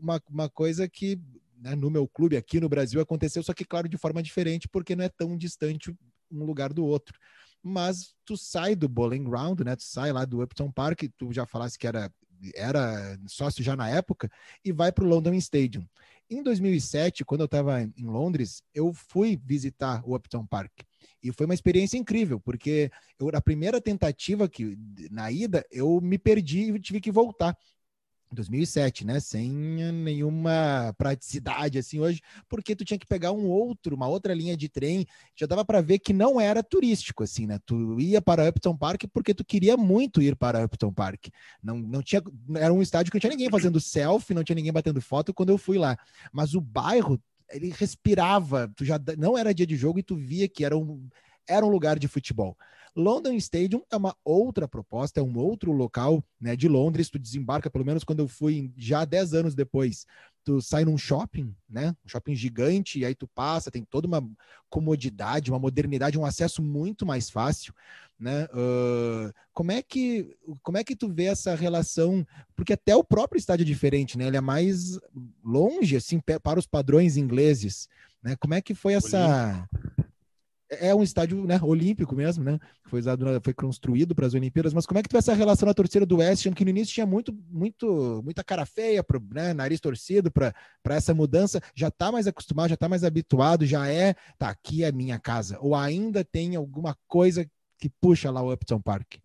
uma, uma coisa que né, no meu clube aqui no Brasil aconteceu, só que claro de forma diferente, porque não é tão distante um lugar do outro. Mas tu sai do Bowling Ground, né? Tu sai lá do Upton Park, tu já falasse que era era sócio já na época, e vai para o London Stadium. Em 2007, quando eu estava em Londres, eu fui visitar o Upton Park. E foi uma experiência incrível, porque eu, a primeira tentativa que na ida, eu me perdi e tive que voltar. 2007, né? Sem nenhuma praticidade assim hoje, porque tu tinha que pegar um outro, uma outra linha de trem. Já dava para ver que não era turístico assim, né? Tu ia para Upton Park porque tu queria muito ir para Upton Park. Não, não tinha, era um estádio que não tinha ninguém fazendo selfie, não tinha ninguém batendo foto quando eu fui lá. Mas o bairro ele respirava, tu já não era dia de jogo e tu via que era um era um lugar de futebol. London Stadium é uma outra proposta, é um outro local né, de Londres. Tu desembarca, pelo menos quando eu fui já 10 anos depois, tu sai num shopping, né? Um shopping gigante, e aí tu passa, tem toda uma comodidade, uma modernidade, um acesso muito mais fácil. Né? Uh, como é que como é que tu vê essa relação? Porque até o próprio estádio é diferente, né? Ele é mais longe assim para os padrões ingleses, né? Como é que foi essa é um estádio né, olímpico mesmo, né? Foi usado, foi construído para as Olimpíadas. Mas como é que tu essa relação na torcida do West Ham, que no início tinha muito, muito, muita cara feia, pro, né, nariz torcido para essa mudança? Já está mais acostumado, já está mais habituado, já é, tá, aqui é minha casa. Ou ainda tem alguma coisa que puxa lá o Upton Park?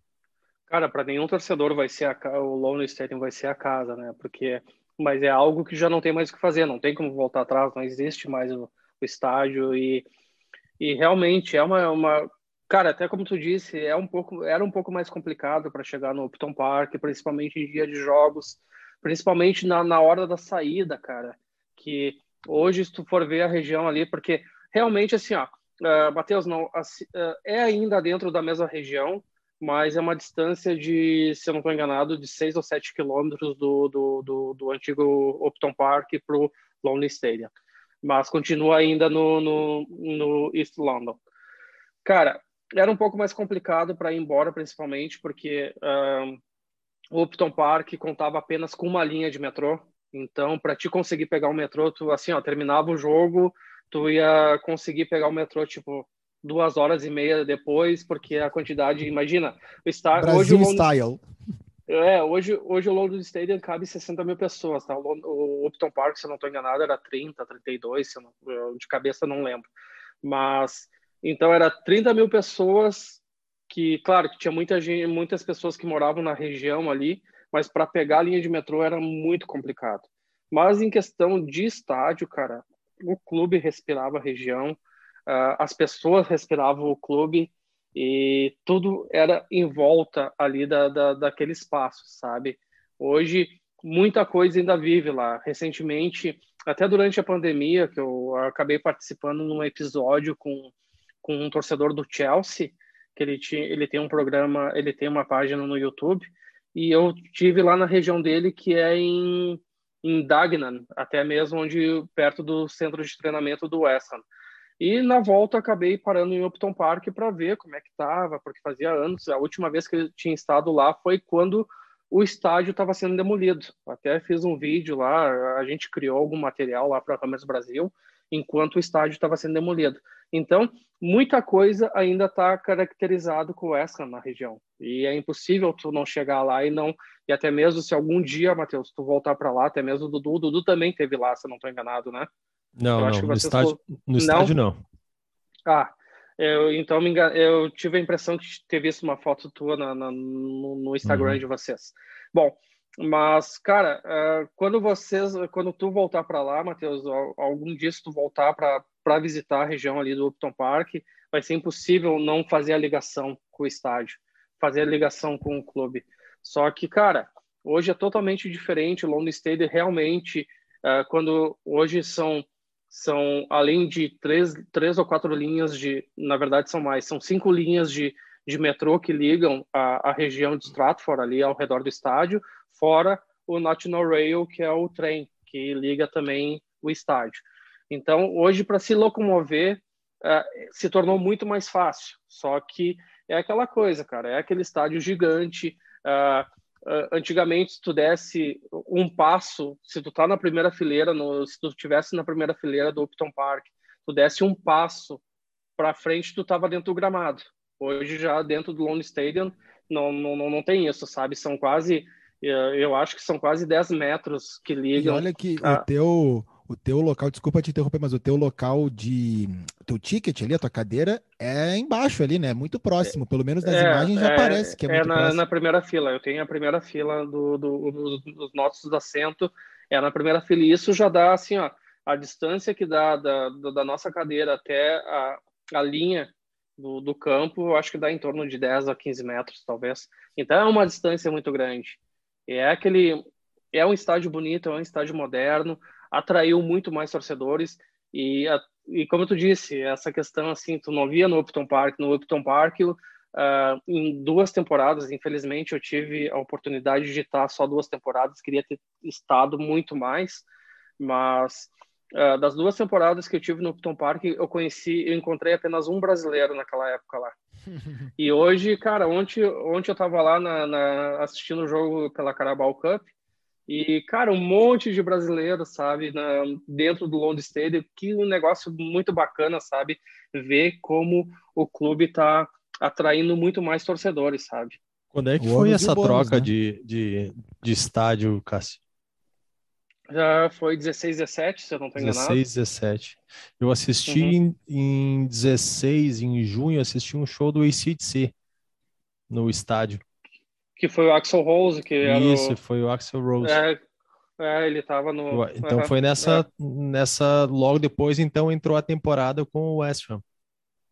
Cara, para nenhum torcedor vai ser a, o Lone Stadium vai ser a casa, né? Porque, mas é algo que já não tem mais o que fazer, não tem como voltar atrás, não existe mais o, o estádio e e realmente é uma, uma cara, até como tu disse, é um pouco, era um pouco mais complicado para chegar no Upton Park, principalmente em dia de jogos, principalmente na, na hora da saída, cara. Que hoje, se tu for ver a região ali, porque realmente assim, ó, uh, Matheus, não, assim, uh, é ainda dentro da mesma região, mas é uma distância de, se eu não estou enganado, de 6 ou 7 quilômetros do, do, do, do antigo Upton Park para o Lonely Stadium mas continua ainda no, no, no East London. Cara, era um pouco mais complicado para ir embora, principalmente porque um, o Upton Park contava apenas com uma linha de metrô, Então, para te conseguir pegar o metrô, tu assim, ó, terminava o jogo, tu ia conseguir pegar o metrô tipo duas horas e meia depois, porque a quantidade, imagina, o está Brasil hoje o style. É, hoje, hoje o London Stadium cabe 60 mil pessoas, tá? O, Upton Park, se eu não estou enganado, era 30, 32, se eu não, eu de cabeça não lembro. Mas, então era 30 mil pessoas que, claro, que tinha muita gente, muitas pessoas que moravam na região ali, mas para pegar a linha de metrô era muito complicado. Mas em questão de estádio, cara, o clube respirava a região, uh, as pessoas respiravam o clube, e tudo era em volta ali da, da, daquele espaço, sabe? Hoje, muita coisa ainda vive lá. Recentemente, até durante a pandemia, que eu acabei participando num episódio com, com um torcedor do Chelsea, que ele, tinha, ele tem um programa, ele tem uma página no YouTube, e eu tive lá na região dele, que é em, em Dagenham, até mesmo onde perto do centro de treinamento do West Ham. E na volta acabei parando em Upton Park para ver como é que estava, porque fazia anos. A última vez que eu tinha estado lá foi quando o estádio estava sendo demolido. Até fiz um vídeo lá, a gente criou algum material lá para a Câmeras Brasil, enquanto o estádio estava sendo demolido. Então, muita coisa ainda está caracterizado com Ham na região. E é impossível tu não chegar lá e não... E até mesmo se algum dia, Matheus, tu voltar para lá, até mesmo o Dudu, o Dudu também teve lá, se eu não estou enganado, né? Não, não no, estádio, no estádio não. Ah, eu, então me engan... eu tive a impressão que ter visto uma foto tua na, na no, no, Instagram uhum. de vocês. Bom, mas cara, uh, quando vocês, quando tu voltar para lá, Matheus, algum dia se tu voltar para visitar a região ali do Upton Park, vai ser impossível não fazer a ligação com o estádio, fazer a ligação com o clube. Só que, cara, hoje é totalmente diferente. O London Stadium realmente, uh, quando hoje são são além de três, três ou quatro linhas de, na verdade são mais, são cinco linhas de, de metrô que ligam a, a região de Stratford ali ao redor do estádio, fora o National Rail que é o trem que liga também o estádio. Então hoje para se locomover uh, se tornou muito mais fácil. Só que é aquela coisa, cara, é aquele estádio gigante. Uh, antigamente, se tu desse um passo, se tu tá na primeira fileira, no, se tu estivesse na primeira fileira do Upton Park, tu desse um passo para frente, tu tava dentro do gramado. Hoje, já dentro do Lone Stadium, não, não, não, não tem isso, sabe? São quase, eh, eu acho que são quase 10 metros que ligam. E olha que a... o teu o teu local, desculpa te interromper, mas o teu local de. teu ticket ali, a tua cadeira, é embaixo ali, né? Muito próximo. Pelo menos nas é, imagens já é, parece que é, é muito na, próximo. na primeira fila. Eu tenho a primeira fila do, do, do, dos nossos assentos, é na primeira fila. E isso já dá, assim, ó, a distância que dá da, da nossa cadeira até a, a linha do, do campo, eu acho que dá em torno de 10 a 15 metros, talvez. Então é uma distância muito grande. É aquele. É um estádio bonito, é um estádio moderno atraiu muito mais torcedores e, e como tu disse, essa questão assim, tu não via no Upton Park, no Upton Park uh, em duas temporadas, infelizmente eu tive a oportunidade de estar só duas temporadas, queria ter estado muito mais, mas uh, das duas temporadas que eu tive no Upton Park, eu conheci, eu encontrei apenas um brasileiro naquela época lá. <laughs> e hoje, cara, ontem, ontem eu estava lá na, na, assistindo o jogo pela Carabao Cup, e, cara, um monte de brasileiros, sabe, na, dentro do London Stadium, que um negócio muito bacana, sabe, ver como o clube está atraindo muito mais torcedores, sabe. Quando é que o foi essa bônus, troca né? de, de, de estádio, Cássio? Já foi 16, 17, se eu não estou enganado. 16, 17. Eu assisti uhum. em, em 16, em junho, assisti um show do ACDC no estádio que foi o Axel Rose, que Isso, o... foi o Axel Rose. É, é, ele estava no. Então uhum, foi nessa, é. nessa. Logo depois, então, entrou a temporada com o West Ham.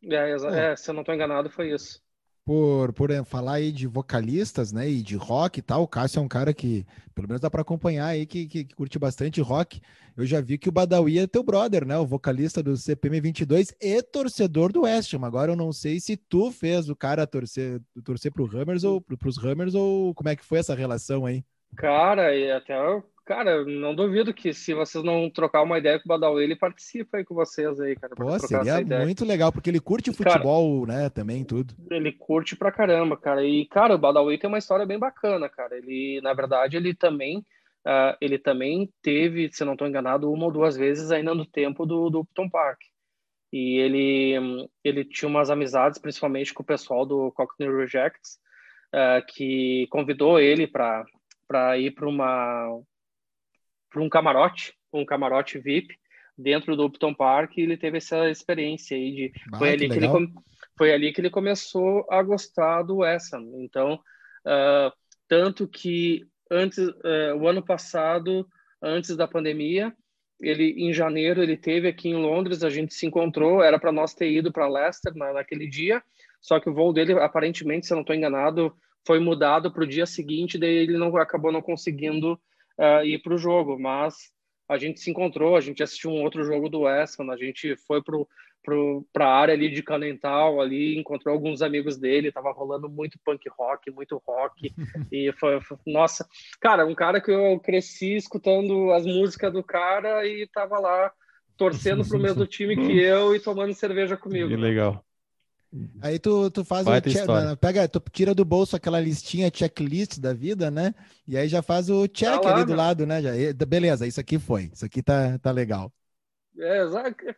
É, é, se eu não estou enganado, foi isso por, por falar aí de vocalistas, né, e de rock e tal, o Cássio é um cara que, pelo menos dá para acompanhar aí, que, que, que, curte bastante rock. Eu já vi que o Badawi é teu brother, né, o vocalista do CPM 22 e torcedor do West Ham. Agora eu não sei se tu fez o cara torcer, torcer pro Hammers ou pro, pros Hammers ou como é que foi essa relação aí? Cara, e até Cara, não duvido que se vocês não trocar uma ideia com o Badawi, ele participa aí com vocês aí, cara. Pô, seria muito legal, porque ele curte futebol, cara, né, também, tudo. Ele curte pra caramba, cara. E, cara, o Badawi tem uma história bem bacana, cara. Ele, na verdade, ele também uh, ele também teve, se não estou enganado, uma ou duas vezes ainda no tempo do, do Upton Park. E ele, ele tinha umas amizades, principalmente com o pessoal do Cockney Rejects, uh, que convidou ele para ir para uma para um camarote, um camarote VIP dentro do Upton Park. E ele teve essa experiência aí de ah, foi ali que, que ele foi ali que ele começou a gostar do West Ham. Então, uh, tanto que antes, uh, o ano passado, antes da pandemia, ele em janeiro ele teve aqui em Londres, a gente se encontrou, era para nós ter ido para Leicester na, naquele dia, só que o voo dele aparentemente, se eu não estou enganado, foi mudado para o dia seguinte, daí ele não acabou não conseguindo uh, ir para o jogo, mas a gente se encontrou, a gente assistiu um outro jogo do West Ham, a gente foi pro para a área ali de Canental, ali encontrou alguns amigos dele, tava rolando muito punk rock, muito rock, <laughs> e foi, foi, nossa, cara, um cara que eu cresci escutando as músicas do cara e tava lá torcendo pro mesmo time que eu e tomando cerveja comigo. Que legal. Aí tu, tu faz o check, pega, tu tira do bolso aquela listinha checklist da vida, né? E aí já faz o check tá lá, ali do lado, né? Já, beleza, isso aqui foi, isso aqui tá, tá legal. É,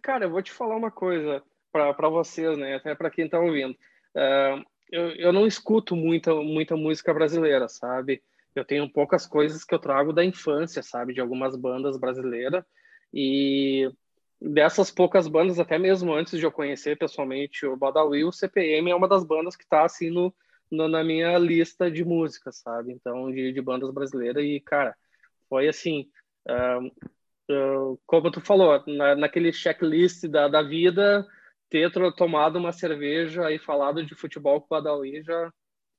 cara, eu vou te falar uma coisa para vocês, né? Até para quem está ouvindo. Uh, eu, eu não escuto muita, muita música brasileira, sabe? Eu tenho poucas coisas que eu trago da infância, sabe? De algumas bandas brasileiras. E dessas poucas bandas, até mesmo antes de eu conhecer pessoalmente o Badawi, o CPM é uma das bandas que está assim no, no, na minha lista de músicas, sabe? Então, de, de bandas brasileiras. E, cara, foi assim. Uh, uh, como tu falou, na, naquele checklist da, da vida, ter tomado uma cerveja e falado de futebol com o Badawi já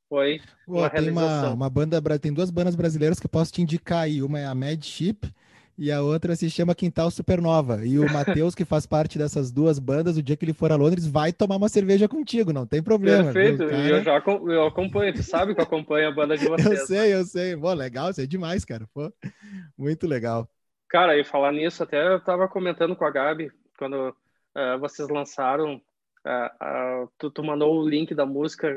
foi Pô, uma tem uma, uma banda, tem duas bandas brasileiras que eu posso te indicar aí. Uma é a Mad Ship e a outra se chama Quintal Supernova. E o Matheus, que faz parte dessas duas bandas, o dia que ele for a Londres, vai tomar uma cerveja contigo, não tem problema. Perfeito, cara... eu já eu acompanho, tu sabe que eu acompanho a banda de <laughs> vocês. eu sei, eu sei. Pô, legal, isso é demais, cara. Pô, muito legal. Cara, e falar nisso, até eu tava comentando com a Gabi, quando uh, vocês lançaram, uh, uh, tu, tu, mandou o link da música,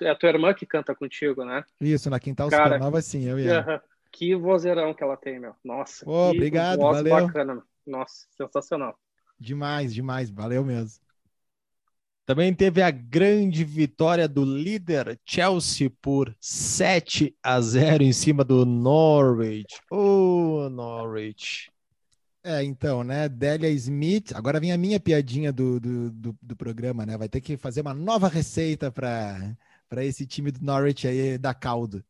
é a tua irmã que canta contigo, né? Isso, na Quintal Cara, Supernova, sim, eu e ela. Que vozeirão que ela tem, meu. Nossa, Pô, obrigado, valeu. bacana. Nossa, sensacional. Demais, demais, valeu mesmo. Também teve a grande vitória do líder Chelsea por 7 a 0 em cima do Norwich. Oh, Norwich. É, então, né? Delia Smith. Agora vem a minha piadinha do, do, do, do programa, né? Vai ter que fazer uma nova receita para esse time do Norwich aí da caldo.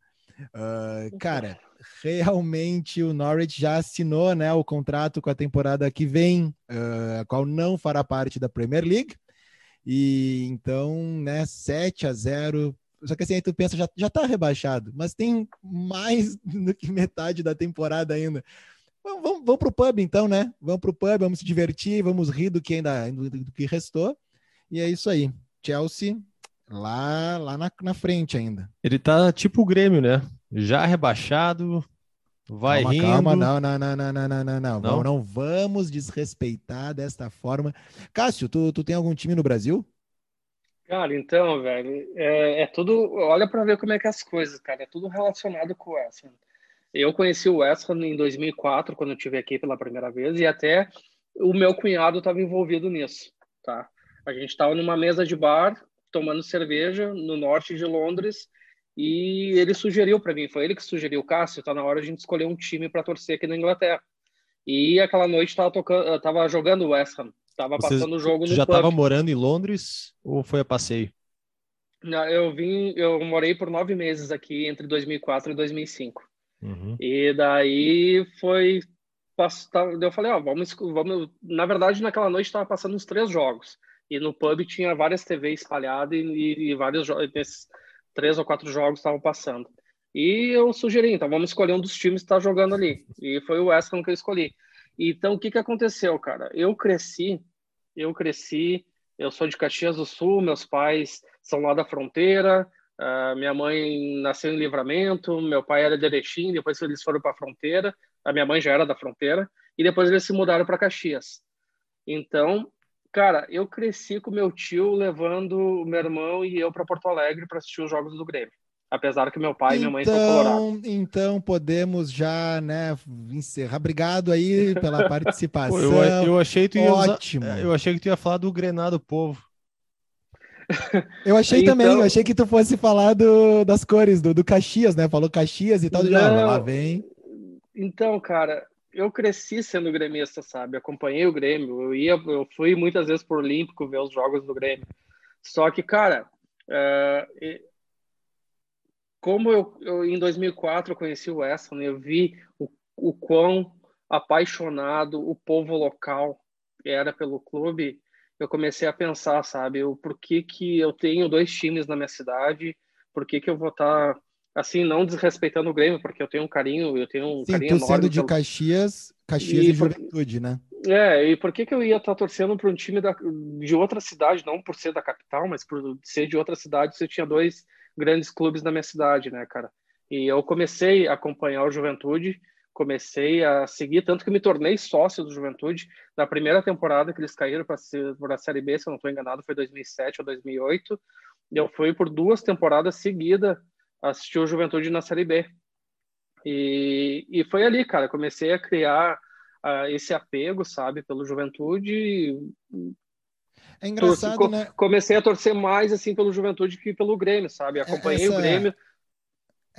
Uh, cara, realmente o Norwich já assinou né, o contrato com a temporada que vem, uh, a qual não fará parte da Premier League. E então, né, 7 a 0. Só que assim, aí tu pensa, já, já tá rebaixado, mas tem mais <laughs> do que metade da temporada ainda. Vamos, vamos, vamos pro pub então, né? Vamos pro pub, vamos se divertir, vamos rir do que ainda do, do que restou. E é isso aí. Chelsea lá, lá na, na frente ainda. Ele tá tipo o Grêmio, né? Já rebaixado, Vai calma, rindo. Calma, não, não, não, não, não, não, não, não. Não, não vamos desrespeitar desta forma. Cássio, tu, tu tem algum time no Brasil? Cara, então, velho, é, é tudo. Olha para ver como é que é as coisas, cara. É tudo relacionado com o West Ham. Eu conheci o West Ham em 2004, quando eu estive aqui pela primeira vez, e até o meu cunhado estava envolvido nisso, tá? A gente estava numa mesa de bar, tomando cerveja, no norte de Londres, e ele sugeriu para mim, foi ele que sugeriu, Cássio, tá na hora de a gente escolher um time para torcer aqui na Inglaterra. E aquela noite tava tocando, tava jogando o West Ham, tava Vocês, passando o jogo no já estava morando em Londres ou foi a passeio? Eu vim, eu morei por nove meses aqui entre 2004 e 2005. Uhum. E daí foi eu falei, ó, vamos, vamos. Na verdade, naquela noite estava passando uns três jogos. E no pub tinha várias TVs espalhadas e, e, e vários jogos três ou quatro jogos estavam passando. E eu sugeri, então vamos escolher um dos times que está jogando ali. E foi o West Ham que eu escolhi. Então o que que aconteceu, cara? Eu cresci, eu cresci, eu sou de Caxias do Sul, meus pais são lá da fronteira, uh, minha mãe nasceu em Livramento, meu pai era de Erechim, depois eles foram para a fronteira, a minha mãe já era da fronteira, e depois eles se mudaram para Caxias. Então, Cara, eu cresci com meu tio levando o meu irmão e eu para Porto Alegre para assistir os jogos do Grêmio. apesar que meu pai e minha mãe então, são colorados. Então podemos já, né, encerrar. Obrigado aí pela <laughs> participação. Pô, eu, eu, achei que tu ia Ótimo. Usar, eu achei que tu ia falar do Grenado Povo. Eu achei então... também, eu achei que tu fosse falar do, das cores, do, do Caxias, né? Falou Caxias e tal, Não, já, lá vem. Então, cara, eu cresci sendo gremista, sabe? Acompanhei o Grêmio, eu ia, eu fui muitas vezes por Olímpico ver os jogos do Grêmio. Só que, cara, uh, como eu, eu, em 2004 eu conheci o Weston, eu vi o, o quão apaixonado o povo local era pelo clube, eu comecei a pensar, sabe, o porquê que eu tenho dois times na minha cidade, por que que eu vou estar tá, assim, não desrespeitando o Grêmio, porque eu tenho um carinho, eu tenho um Sim, carinho tu sendo de pelo... Caxias, Caxias e, e Juventude, né? É, e por que que eu ia estar tá torcendo para um time da, de outra cidade, não por ser da capital, mas por ser de outra cidade, se eu tinha dois grandes clubes na minha cidade, né, cara? E eu comecei a acompanhar o Juventude, comecei a seguir, tanto que me tornei sócio do Juventude. Na primeira temporada que eles caíram para a Série B, se eu não estou enganado, foi 2007 ou 2008. E eu fui por duas temporadas seguidas assistir o Juventude na Série B. E, e foi ali, cara, comecei a criar uh, esse apego, sabe, pelo Juventude. É engraçado, Torci, né? Comecei a torcer mais assim pelo Juventude que pelo Grêmio, sabe? Acompanhei essa... o Grêmio.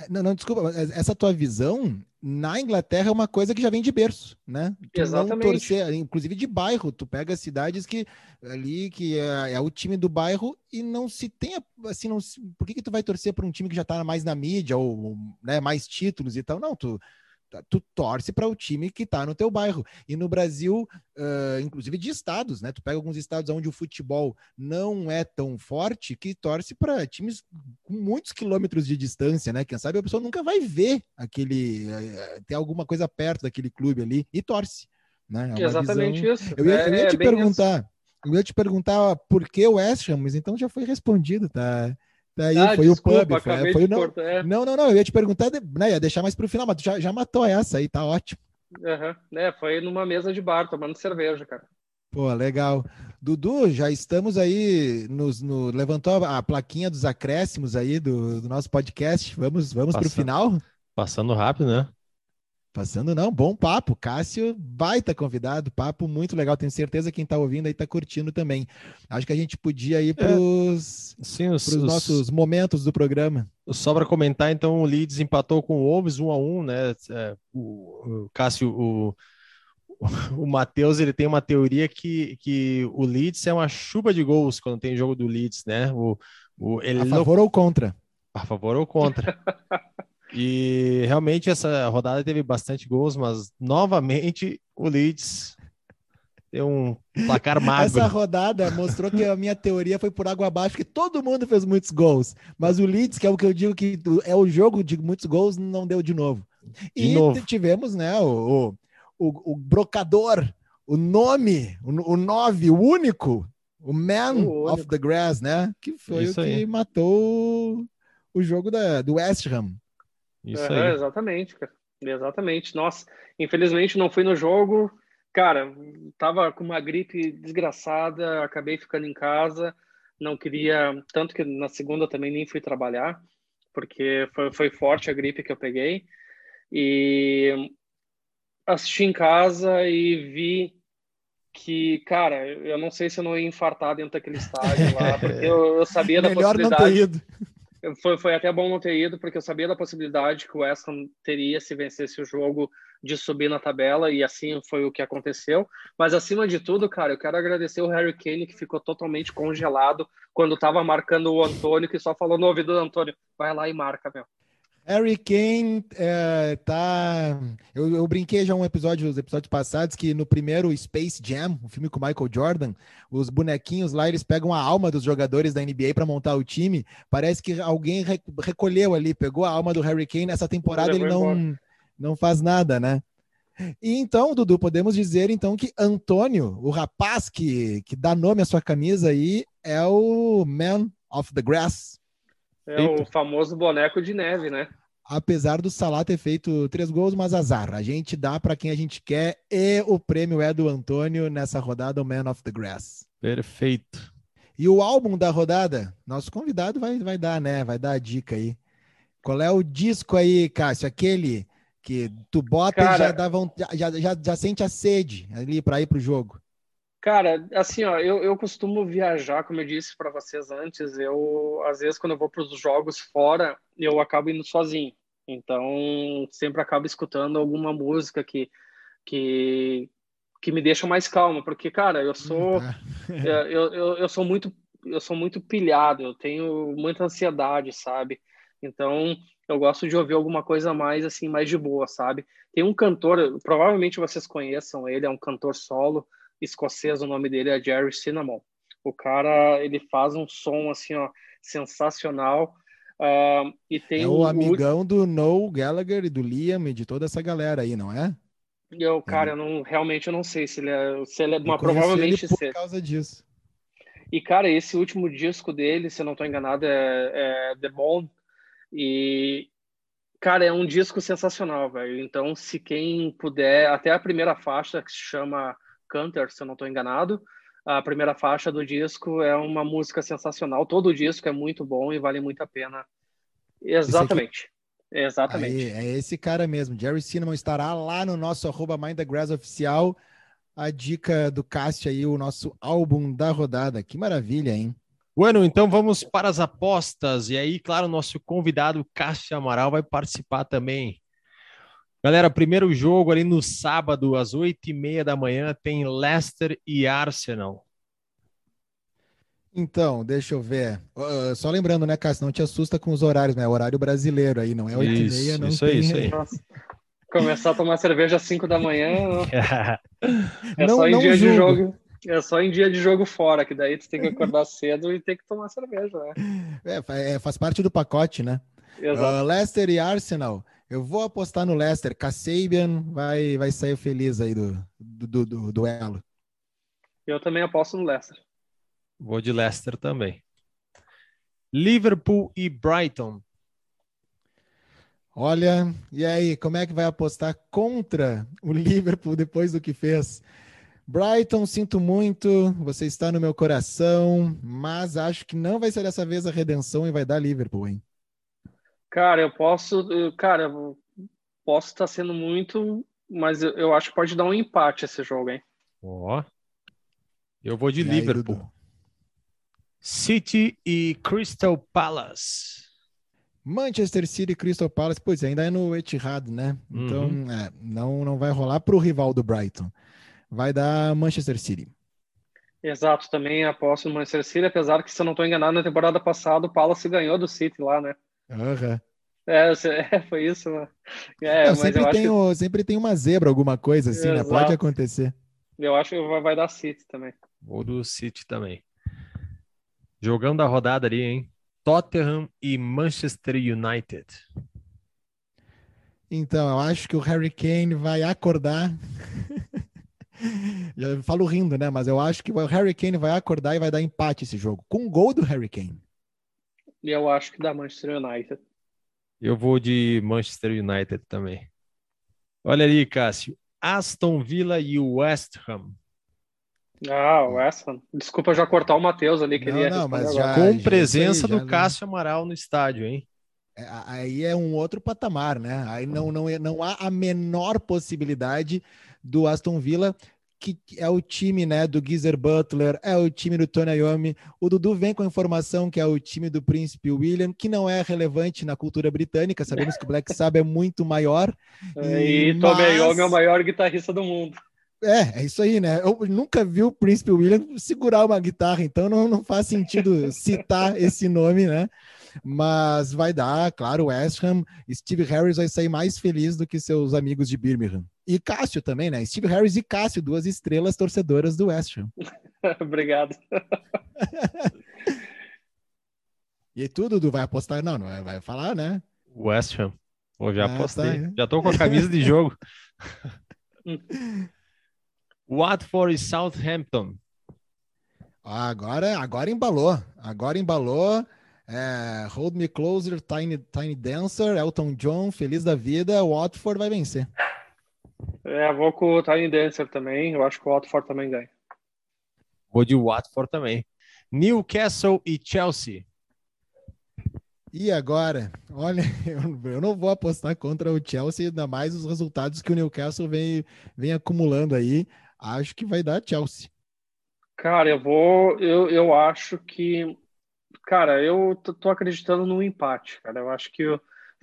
É, não, não, desculpa, essa tua visão na Inglaterra é uma coisa que já vem de berço, né? Tu Exatamente. Não torcer, inclusive de bairro, tu pega cidades que ali que é, é o time do bairro e não se tem assim, não, por que que tu vai torcer para um time que já tá mais na mídia ou né, mais títulos e tal? Não, tu tu torce para o time que está no teu bairro. E no Brasil, uh, inclusive de estados, né? Tu pega alguns estados onde o futebol não é tão forte que torce para times com muitos quilômetros de distância, né? Quem sabe a pessoa nunca vai ver aquele uh, ter alguma coisa perto daquele clube ali e torce, né? É Exatamente visão... isso. Eu ia, eu ia é, te perguntar, isso. eu ia te perguntar por que o West Ham, mas então já foi respondido, tá? Daí ah, foi desculpa, o pub. Foi, foi não, é. não, não, não. Eu ia te perguntar, né, ia deixar mais para o final, mas tu já, já matou essa aí, tá ótimo. Uhum. É, foi numa mesa de bar, tomando cerveja, cara. Pô, legal. Dudu, já estamos aí, nos, no, levantou a, plaquinha dos acréscimos aí do, do nosso podcast. Vamos, vamos para o final? Passando rápido, né? Passando não, bom papo. Cássio, baita convidado, papo muito legal. Tenho certeza que quem está ouvindo aí está curtindo também. Acho que a gente podia ir para os, os, nossos momentos do programa. Só para comentar, então, o Leeds empatou com o Wolves 1 a 1 né? É, o, o, Cássio, o, o Matheus, ele tem uma teoria que, que o Leeds é uma chuva de gols quando tem jogo do Leeds, né? O, o, ele a favor não... ou contra? A favor ou contra? <laughs> E realmente essa rodada teve bastante gols, mas novamente o Leeds deu um placar magro. Essa <laughs> rodada mostrou que a minha teoria foi por água abaixo, que todo mundo fez muitos gols, mas o Leeds, que é o que eu digo que é o jogo de muitos gols, não deu de novo. De e novo. tivemos, né, o, o, o, brocador, o nome, o, o nove, o único, o man o of the grass, né, que foi Isso o que aí. matou o jogo da, do West Ham. Isso uhum, aí. Exatamente, cara. Exatamente. Nossa, infelizmente não fui no jogo. Cara, tava com uma gripe desgraçada, acabei ficando em casa. Não queria, tanto que na segunda também nem fui trabalhar, porque foi, foi forte a gripe que eu peguei. E assisti em casa e vi que, cara, eu não sei se eu não ia infartar dentro daquele estádio lá, <laughs> porque eu, eu sabia da Melhor possibilidade. Não ter ido. Foi, foi até bom não ter ido, porque eu sabia da possibilidade que o West Ham teria se vencesse o jogo de subir na tabela, e assim foi o que aconteceu. Mas acima de tudo, cara, eu quero agradecer o Harry Kane, que ficou totalmente congelado quando estava marcando o Antônio, que só falou no ouvido do Antônio: vai lá e marca, meu. Harry Kane é, tá. Eu, eu, brinquei já um episódio, os episódios passados, que no primeiro Space Jam, o filme com Michael Jordan, os bonequinhos lá eles pegam a alma dos jogadores da NBA para montar o time. Parece que alguém recolheu ali, pegou a alma do Harry Kane. Essa temporada ele não, não faz nada, né? E então, Dudu, podemos dizer então que Antônio, o rapaz que, que dá nome à sua camisa aí, é o Man of the Grass. É o famoso boneco de neve, né? Apesar do Salah ter feito três gols, mas azar. A gente dá para quem a gente quer e o prêmio é do Antônio nessa rodada, o Man of the Grass. Perfeito. E o álbum da rodada, nosso convidado vai, vai dar, né? Vai dar a dica aí. Qual é o disco aí, Cássio? Aquele que tu bota Cara, e já, dá vontade, já, já, já sente a sede ali para ir pro jogo. Cara, assim, ó, eu, eu costumo viajar, como eu disse para vocês antes, eu, às vezes, quando eu vou para os jogos fora, eu acabo indo sozinho. Então, sempre acabo escutando alguma música que, que, que me deixa mais calma, porque, cara, eu sou, hum, tá. <laughs> eu, eu, eu sou muito, eu sou muito pilhado, eu tenho muita ansiedade, sabe? Então, eu gosto de ouvir alguma coisa mais, assim, mais de boa, sabe? Tem um cantor, provavelmente vocês conheçam ele, é um cantor solo, escocês, o nome dele é Jerry Cinnamon. O cara, ele faz um som assim, ó, sensacional. Uh, e tem é o amigão do Noel Gallagher e do Liam e de toda essa galera aí, não é? Eu, cara, é. eu não, realmente eu não sei se ele é, se ele é, uma provavelmente ele por causa disso. E cara, esse último disco dele, se eu não estou enganado, é, é The Bone. E cara, é um disco sensacional, velho. Então, se quem puder, até a primeira faixa que se chama Canter, se eu não estou enganado. A primeira faixa do disco é uma música sensacional. Todo o disco é muito bom e vale muito a pena. Exatamente. Exatamente. Aí, é esse cara mesmo. Jerry Cinnamon estará lá no nosso arroba Mind the Grass oficial. A dica do Cássio aí, o nosso álbum da rodada. Que maravilha, hein? Bueno, então vamos para as apostas. E aí, claro, nosso convidado Cássio Amaral vai participar também. Galera, primeiro jogo ali no sábado, às oito e meia da manhã, tem Leicester e Arsenal. Então, deixa eu ver. Uh, só lembrando, né, Cássio, não te assusta com os horários, né? Horário brasileiro aí, não é oito e meia, não isso tem... Aí, isso aí. Nossa. Começar a tomar cerveja às cinco da manhã. <laughs> é não, só em dia julgo. de jogo. É só em dia de jogo fora, que daí tu tem que acordar cedo e tem que tomar cerveja, né? É, faz parte do pacote, né? Exato. Uh, Leicester e Arsenal. Eu vou apostar no Leicester. Kasabian vai, vai sair feliz aí do, do, do, do duelo. Eu também aposto no Leicester. Vou de Leicester também. Liverpool e Brighton. Olha, e aí, como é que vai apostar contra o Liverpool depois do que fez? Brighton, sinto muito, você está no meu coração, mas acho que não vai ser dessa vez a redenção e vai dar Liverpool, hein? Cara, eu posso, cara, eu posso estar sendo muito, mas eu, eu, acho que pode dar um empate esse jogo, hein? Ó. Eu vou de e Liverpool. Aí, City e Crystal Palace. Manchester City e Crystal Palace, pois é, ainda é no Etihad, né? Então, uhum. é, não, não vai rolar para o rival do Brighton. Vai dar Manchester City. Exato, também aposto no Manchester City, apesar que, se eu não estou enganado, na temporada passada o Palace ganhou do City lá, né? Uhum. <laughs> É, foi isso, mano. É, Não, sempre, tem que... sempre tem uma zebra, alguma coisa assim, Exato. né? Pode acontecer. Eu acho que vai dar City também. Ou do City também. Jogando da rodada ali, hein? Tottenham e Manchester United. Então, eu acho que o Harry Kane vai acordar. <laughs> Já falo rindo, né? Mas eu acho que o Harry Kane vai acordar e vai dar empate esse jogo. Com um gol do Harry Kane. E eu acho que da Manchester United. Eu vou de Manchester United também. Olha ali, Cássio. Aston Villa e West Ham. Ah, West Ham. Desculpa já cortar o Matheus ali, queria não, não, mas já, Com presença já, do Cássio Amaral no estádio, hein? É, aí é um outro patamar, né? Aí não, não, não há a menor possibilidade do Aston Villa que é o time né, do Geezer Butler, é o time do Tony Iommi. O Dudu vem com a informação que é o time do Príncipe William, que não é relevante na cultura britânica. Sabemos que o Black Sabbath é muito maior. <laughs> É, e, e mas... Tony Iommi é o maior guitarrista do mundo. É, é isso aí, né? Eu nunca vi o Príncipe William segurar uma guitarra, então não, não faz sentido <laughs> citar esse nome, né? Mas vai dar, claro, West Ham. Steve Harris vai sair mais feliz do que seus amigos de Birmingham. E Cássio também, né? Steve Harris e Cássio, duas estrelas torcedoras do West Ham. <laughs> Obrigado. <laughs> e tudo, Dudu, vai apostar? Não, não vai, vai falar, né? West Ham. Pô, já ah, apostei. Tá. Já tô com a camisa de jogo. <laughs> Watford e Southampton. Agora, agora embalou. Agora embalou. É, Hold Me Closer, Tiny, Tiny Dancer, Elton John, Feliz da Vida, Watford vai vencer. É, vou com o Tiny Dancer também. Eu acho que o Watford também ganha. Vou de Watford também. Newcastle e Chelsea. E agora, olha, <laughs> eu, eu não vou apostar contra o Chelsea, ainda mais os resultados que o Newcastle vem, vem acumulando aí. Acho que vai dar Chelsea. Cara, eu vou. Eu, eu acho que. Cara, eu tô acreditando no empate, cara. Eu acho que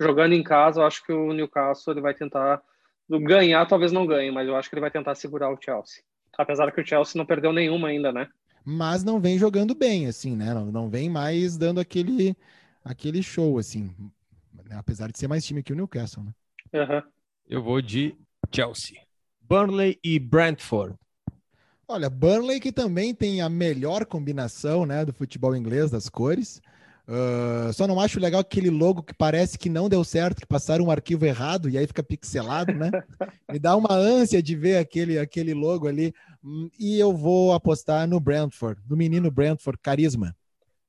jogando em casa, eu acho que o Newcastle ele vai tentar ganhar, talvez não ganhe, mas eu acho que ele vai tentar segurar o Chelsea. Apesar que o Chelsea não perdeu nenhuma ainda, né? Mas não vem jogando bem, assim, né? Não, não vem mais dando aquele, aquele show, assim. Apesar de ser mais time que o Newcastle, né? Uhum. Eu vou de Chelsea. Burnley e Brentford. Olha, Burnley que também tem a melhor combinação né, do futebol inglês, das cores. Uh, só não acho legal aquele logo que parece que não deu certo, que passaram um arquivo errado e aí fica pixelado, né? <laughs> Me dá uma ânsia de ver aquele, aquele logo ali. E eu vou apostar no Brentford, no menino Brentford, carisma.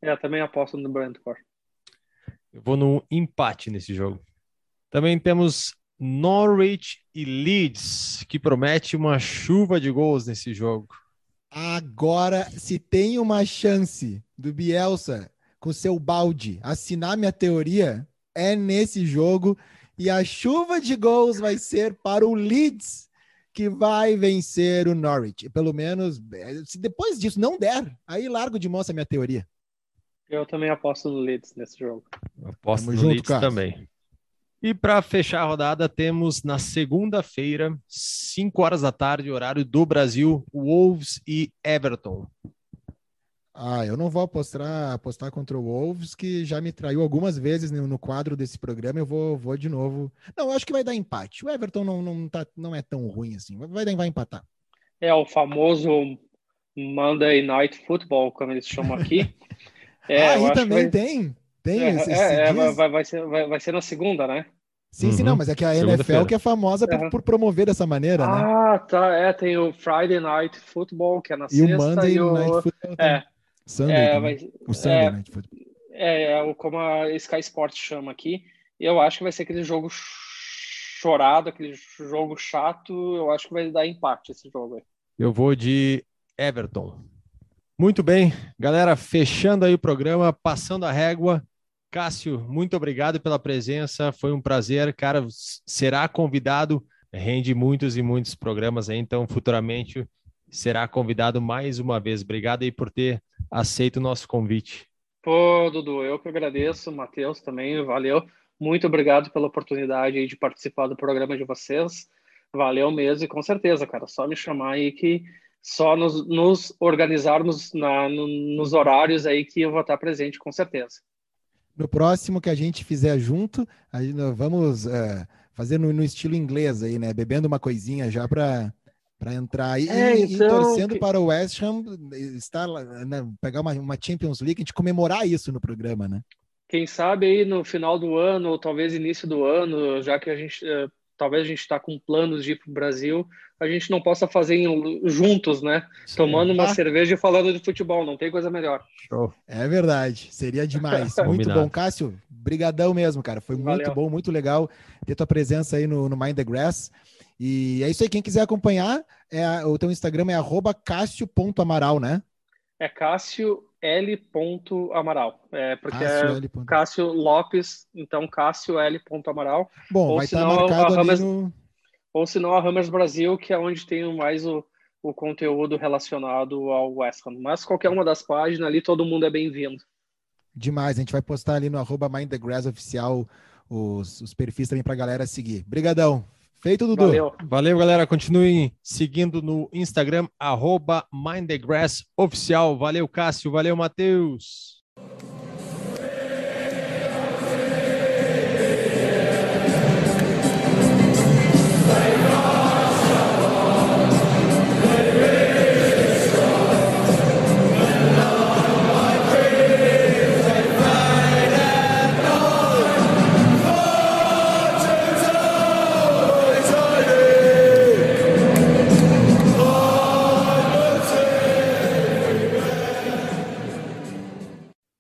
É, também aposto no Brentford. Eu vou no empate nesse jogo. Também temos Norwich e Leeds, que promete uma chuva de gols nesse jogo. Agora, se tem uma chance do Bielsa com seu balde assinar minha teoria, é nesse jogo. E a chuva de gols vai ser para o Leeds, que vai vencer o Norwich. Pelo menos, se depois disso não der, aí largo de mão essa minha teoria. Eu também aposto no Leeds nesse jogo. aposto Tamo no junto, Leeds Carlos. também. E para fechar a rodada, temos na segunda-feira, 5 horas da tarde, horário do Brasil, Wolves e Everton. Ah, eu não vou apostar, apostar contra o Wolves, que já me traiu algumas vezes no, no, quadro desse programa. Eu vou, vou de novo. Não, eu acho que vai dar empate. O Everton não, não, tá, não é tão ruim assim. Vai, vai empatar. É o famoso Monday Night Football, como eles chamam aqui. <laughs> É, ah, aí também vai... tem. Tem é, esse, é, é vai, vai, ser, vai, vai ser na segunda, né? Sim, uhum. sim, não, mas é que a NFL que é famosa por, uhum. por, promover dessa maneira, ah, né? Ah, tá, é, tem o Friday Night Football, que é na e sexta, o Monday e o... Night Football é, Sunday é, mas, o Sunday é, Night Football. É, é, como a Sky Sports chama aqui, eu acho que vai ser aquele jogo chorado, aquele jogo chato, eu acho que vai dar empate esse jogo aí. Eu vou de Everton. Muito bem, galera, fechando aí o programa, passando a régua, Cássio, muito obrigado pela presença. Foi um prazer, cara. Será convidado, rende muitos e muitos programas aí, então futuramente será convidado mais uma vez. Obrigado aí por ter aceito o nosso convite. Pô, Dudu, eu que agradeço, Matheus também, valeu. Muito obrigado pela oportunidade de participar do programa de vocês. Valeu mesmo, e com certeza, cara, só me chamar aí que só nos, nos organizarmos na, no, nos horários aí que eu vou estar presente, com certeza. No próximo que a gente fizer junto, gente, vamos uh, fazer no, no, estilo inglês aí, né? Bebendo uma coisinha já para para entrar aí é, e, então, e, torcendo que... para o West Ham estar né, pegar uma, uma Champions League, a gente comemorar isso no programa, né? Quem sabe aí no final do ano ou talvez início do ano, já que a gente uh, talvez a gente está com planos de ir para o Brasil, a gente não possa fazer em, juntos, né? Sim. Tomando uma ah. cerveja e falando de futebol, não tem coisa melhor. Show. É verdade, seria demais. <laughs> muito bom, Cássio. Brigadão mesmo, cara. Foi Valeu. muito bom, muito legal ter tua presença aí no, no Mind the Grass. E é isso aí, quem quiser acompanhar, é, o teu Instagram é arroba cássio.amaral, né? É Cássio L. Amaral. É, porque Cássio é L. Cássio Lopes, então Cássio L. Amaral. Bom, ou vai estar tá marcado Hammers, no... Ou se não, a Hammers Brasil, que é onde tem mais o, o conteúdo relacionado ao West Ham. Mas qualquer uma das páginas ali, todo mundo é bem-vindo. Demais, a gente vai postar ali no arroba Mind the Grass oficial os, os perfis também para a galera seguir. Brigadão. Feito, Dudu. Valeu. Valeu, galera. Continuem seguindo no Instagram, arroba Oficial. Valeu, Cássio. Valeu, Matheus.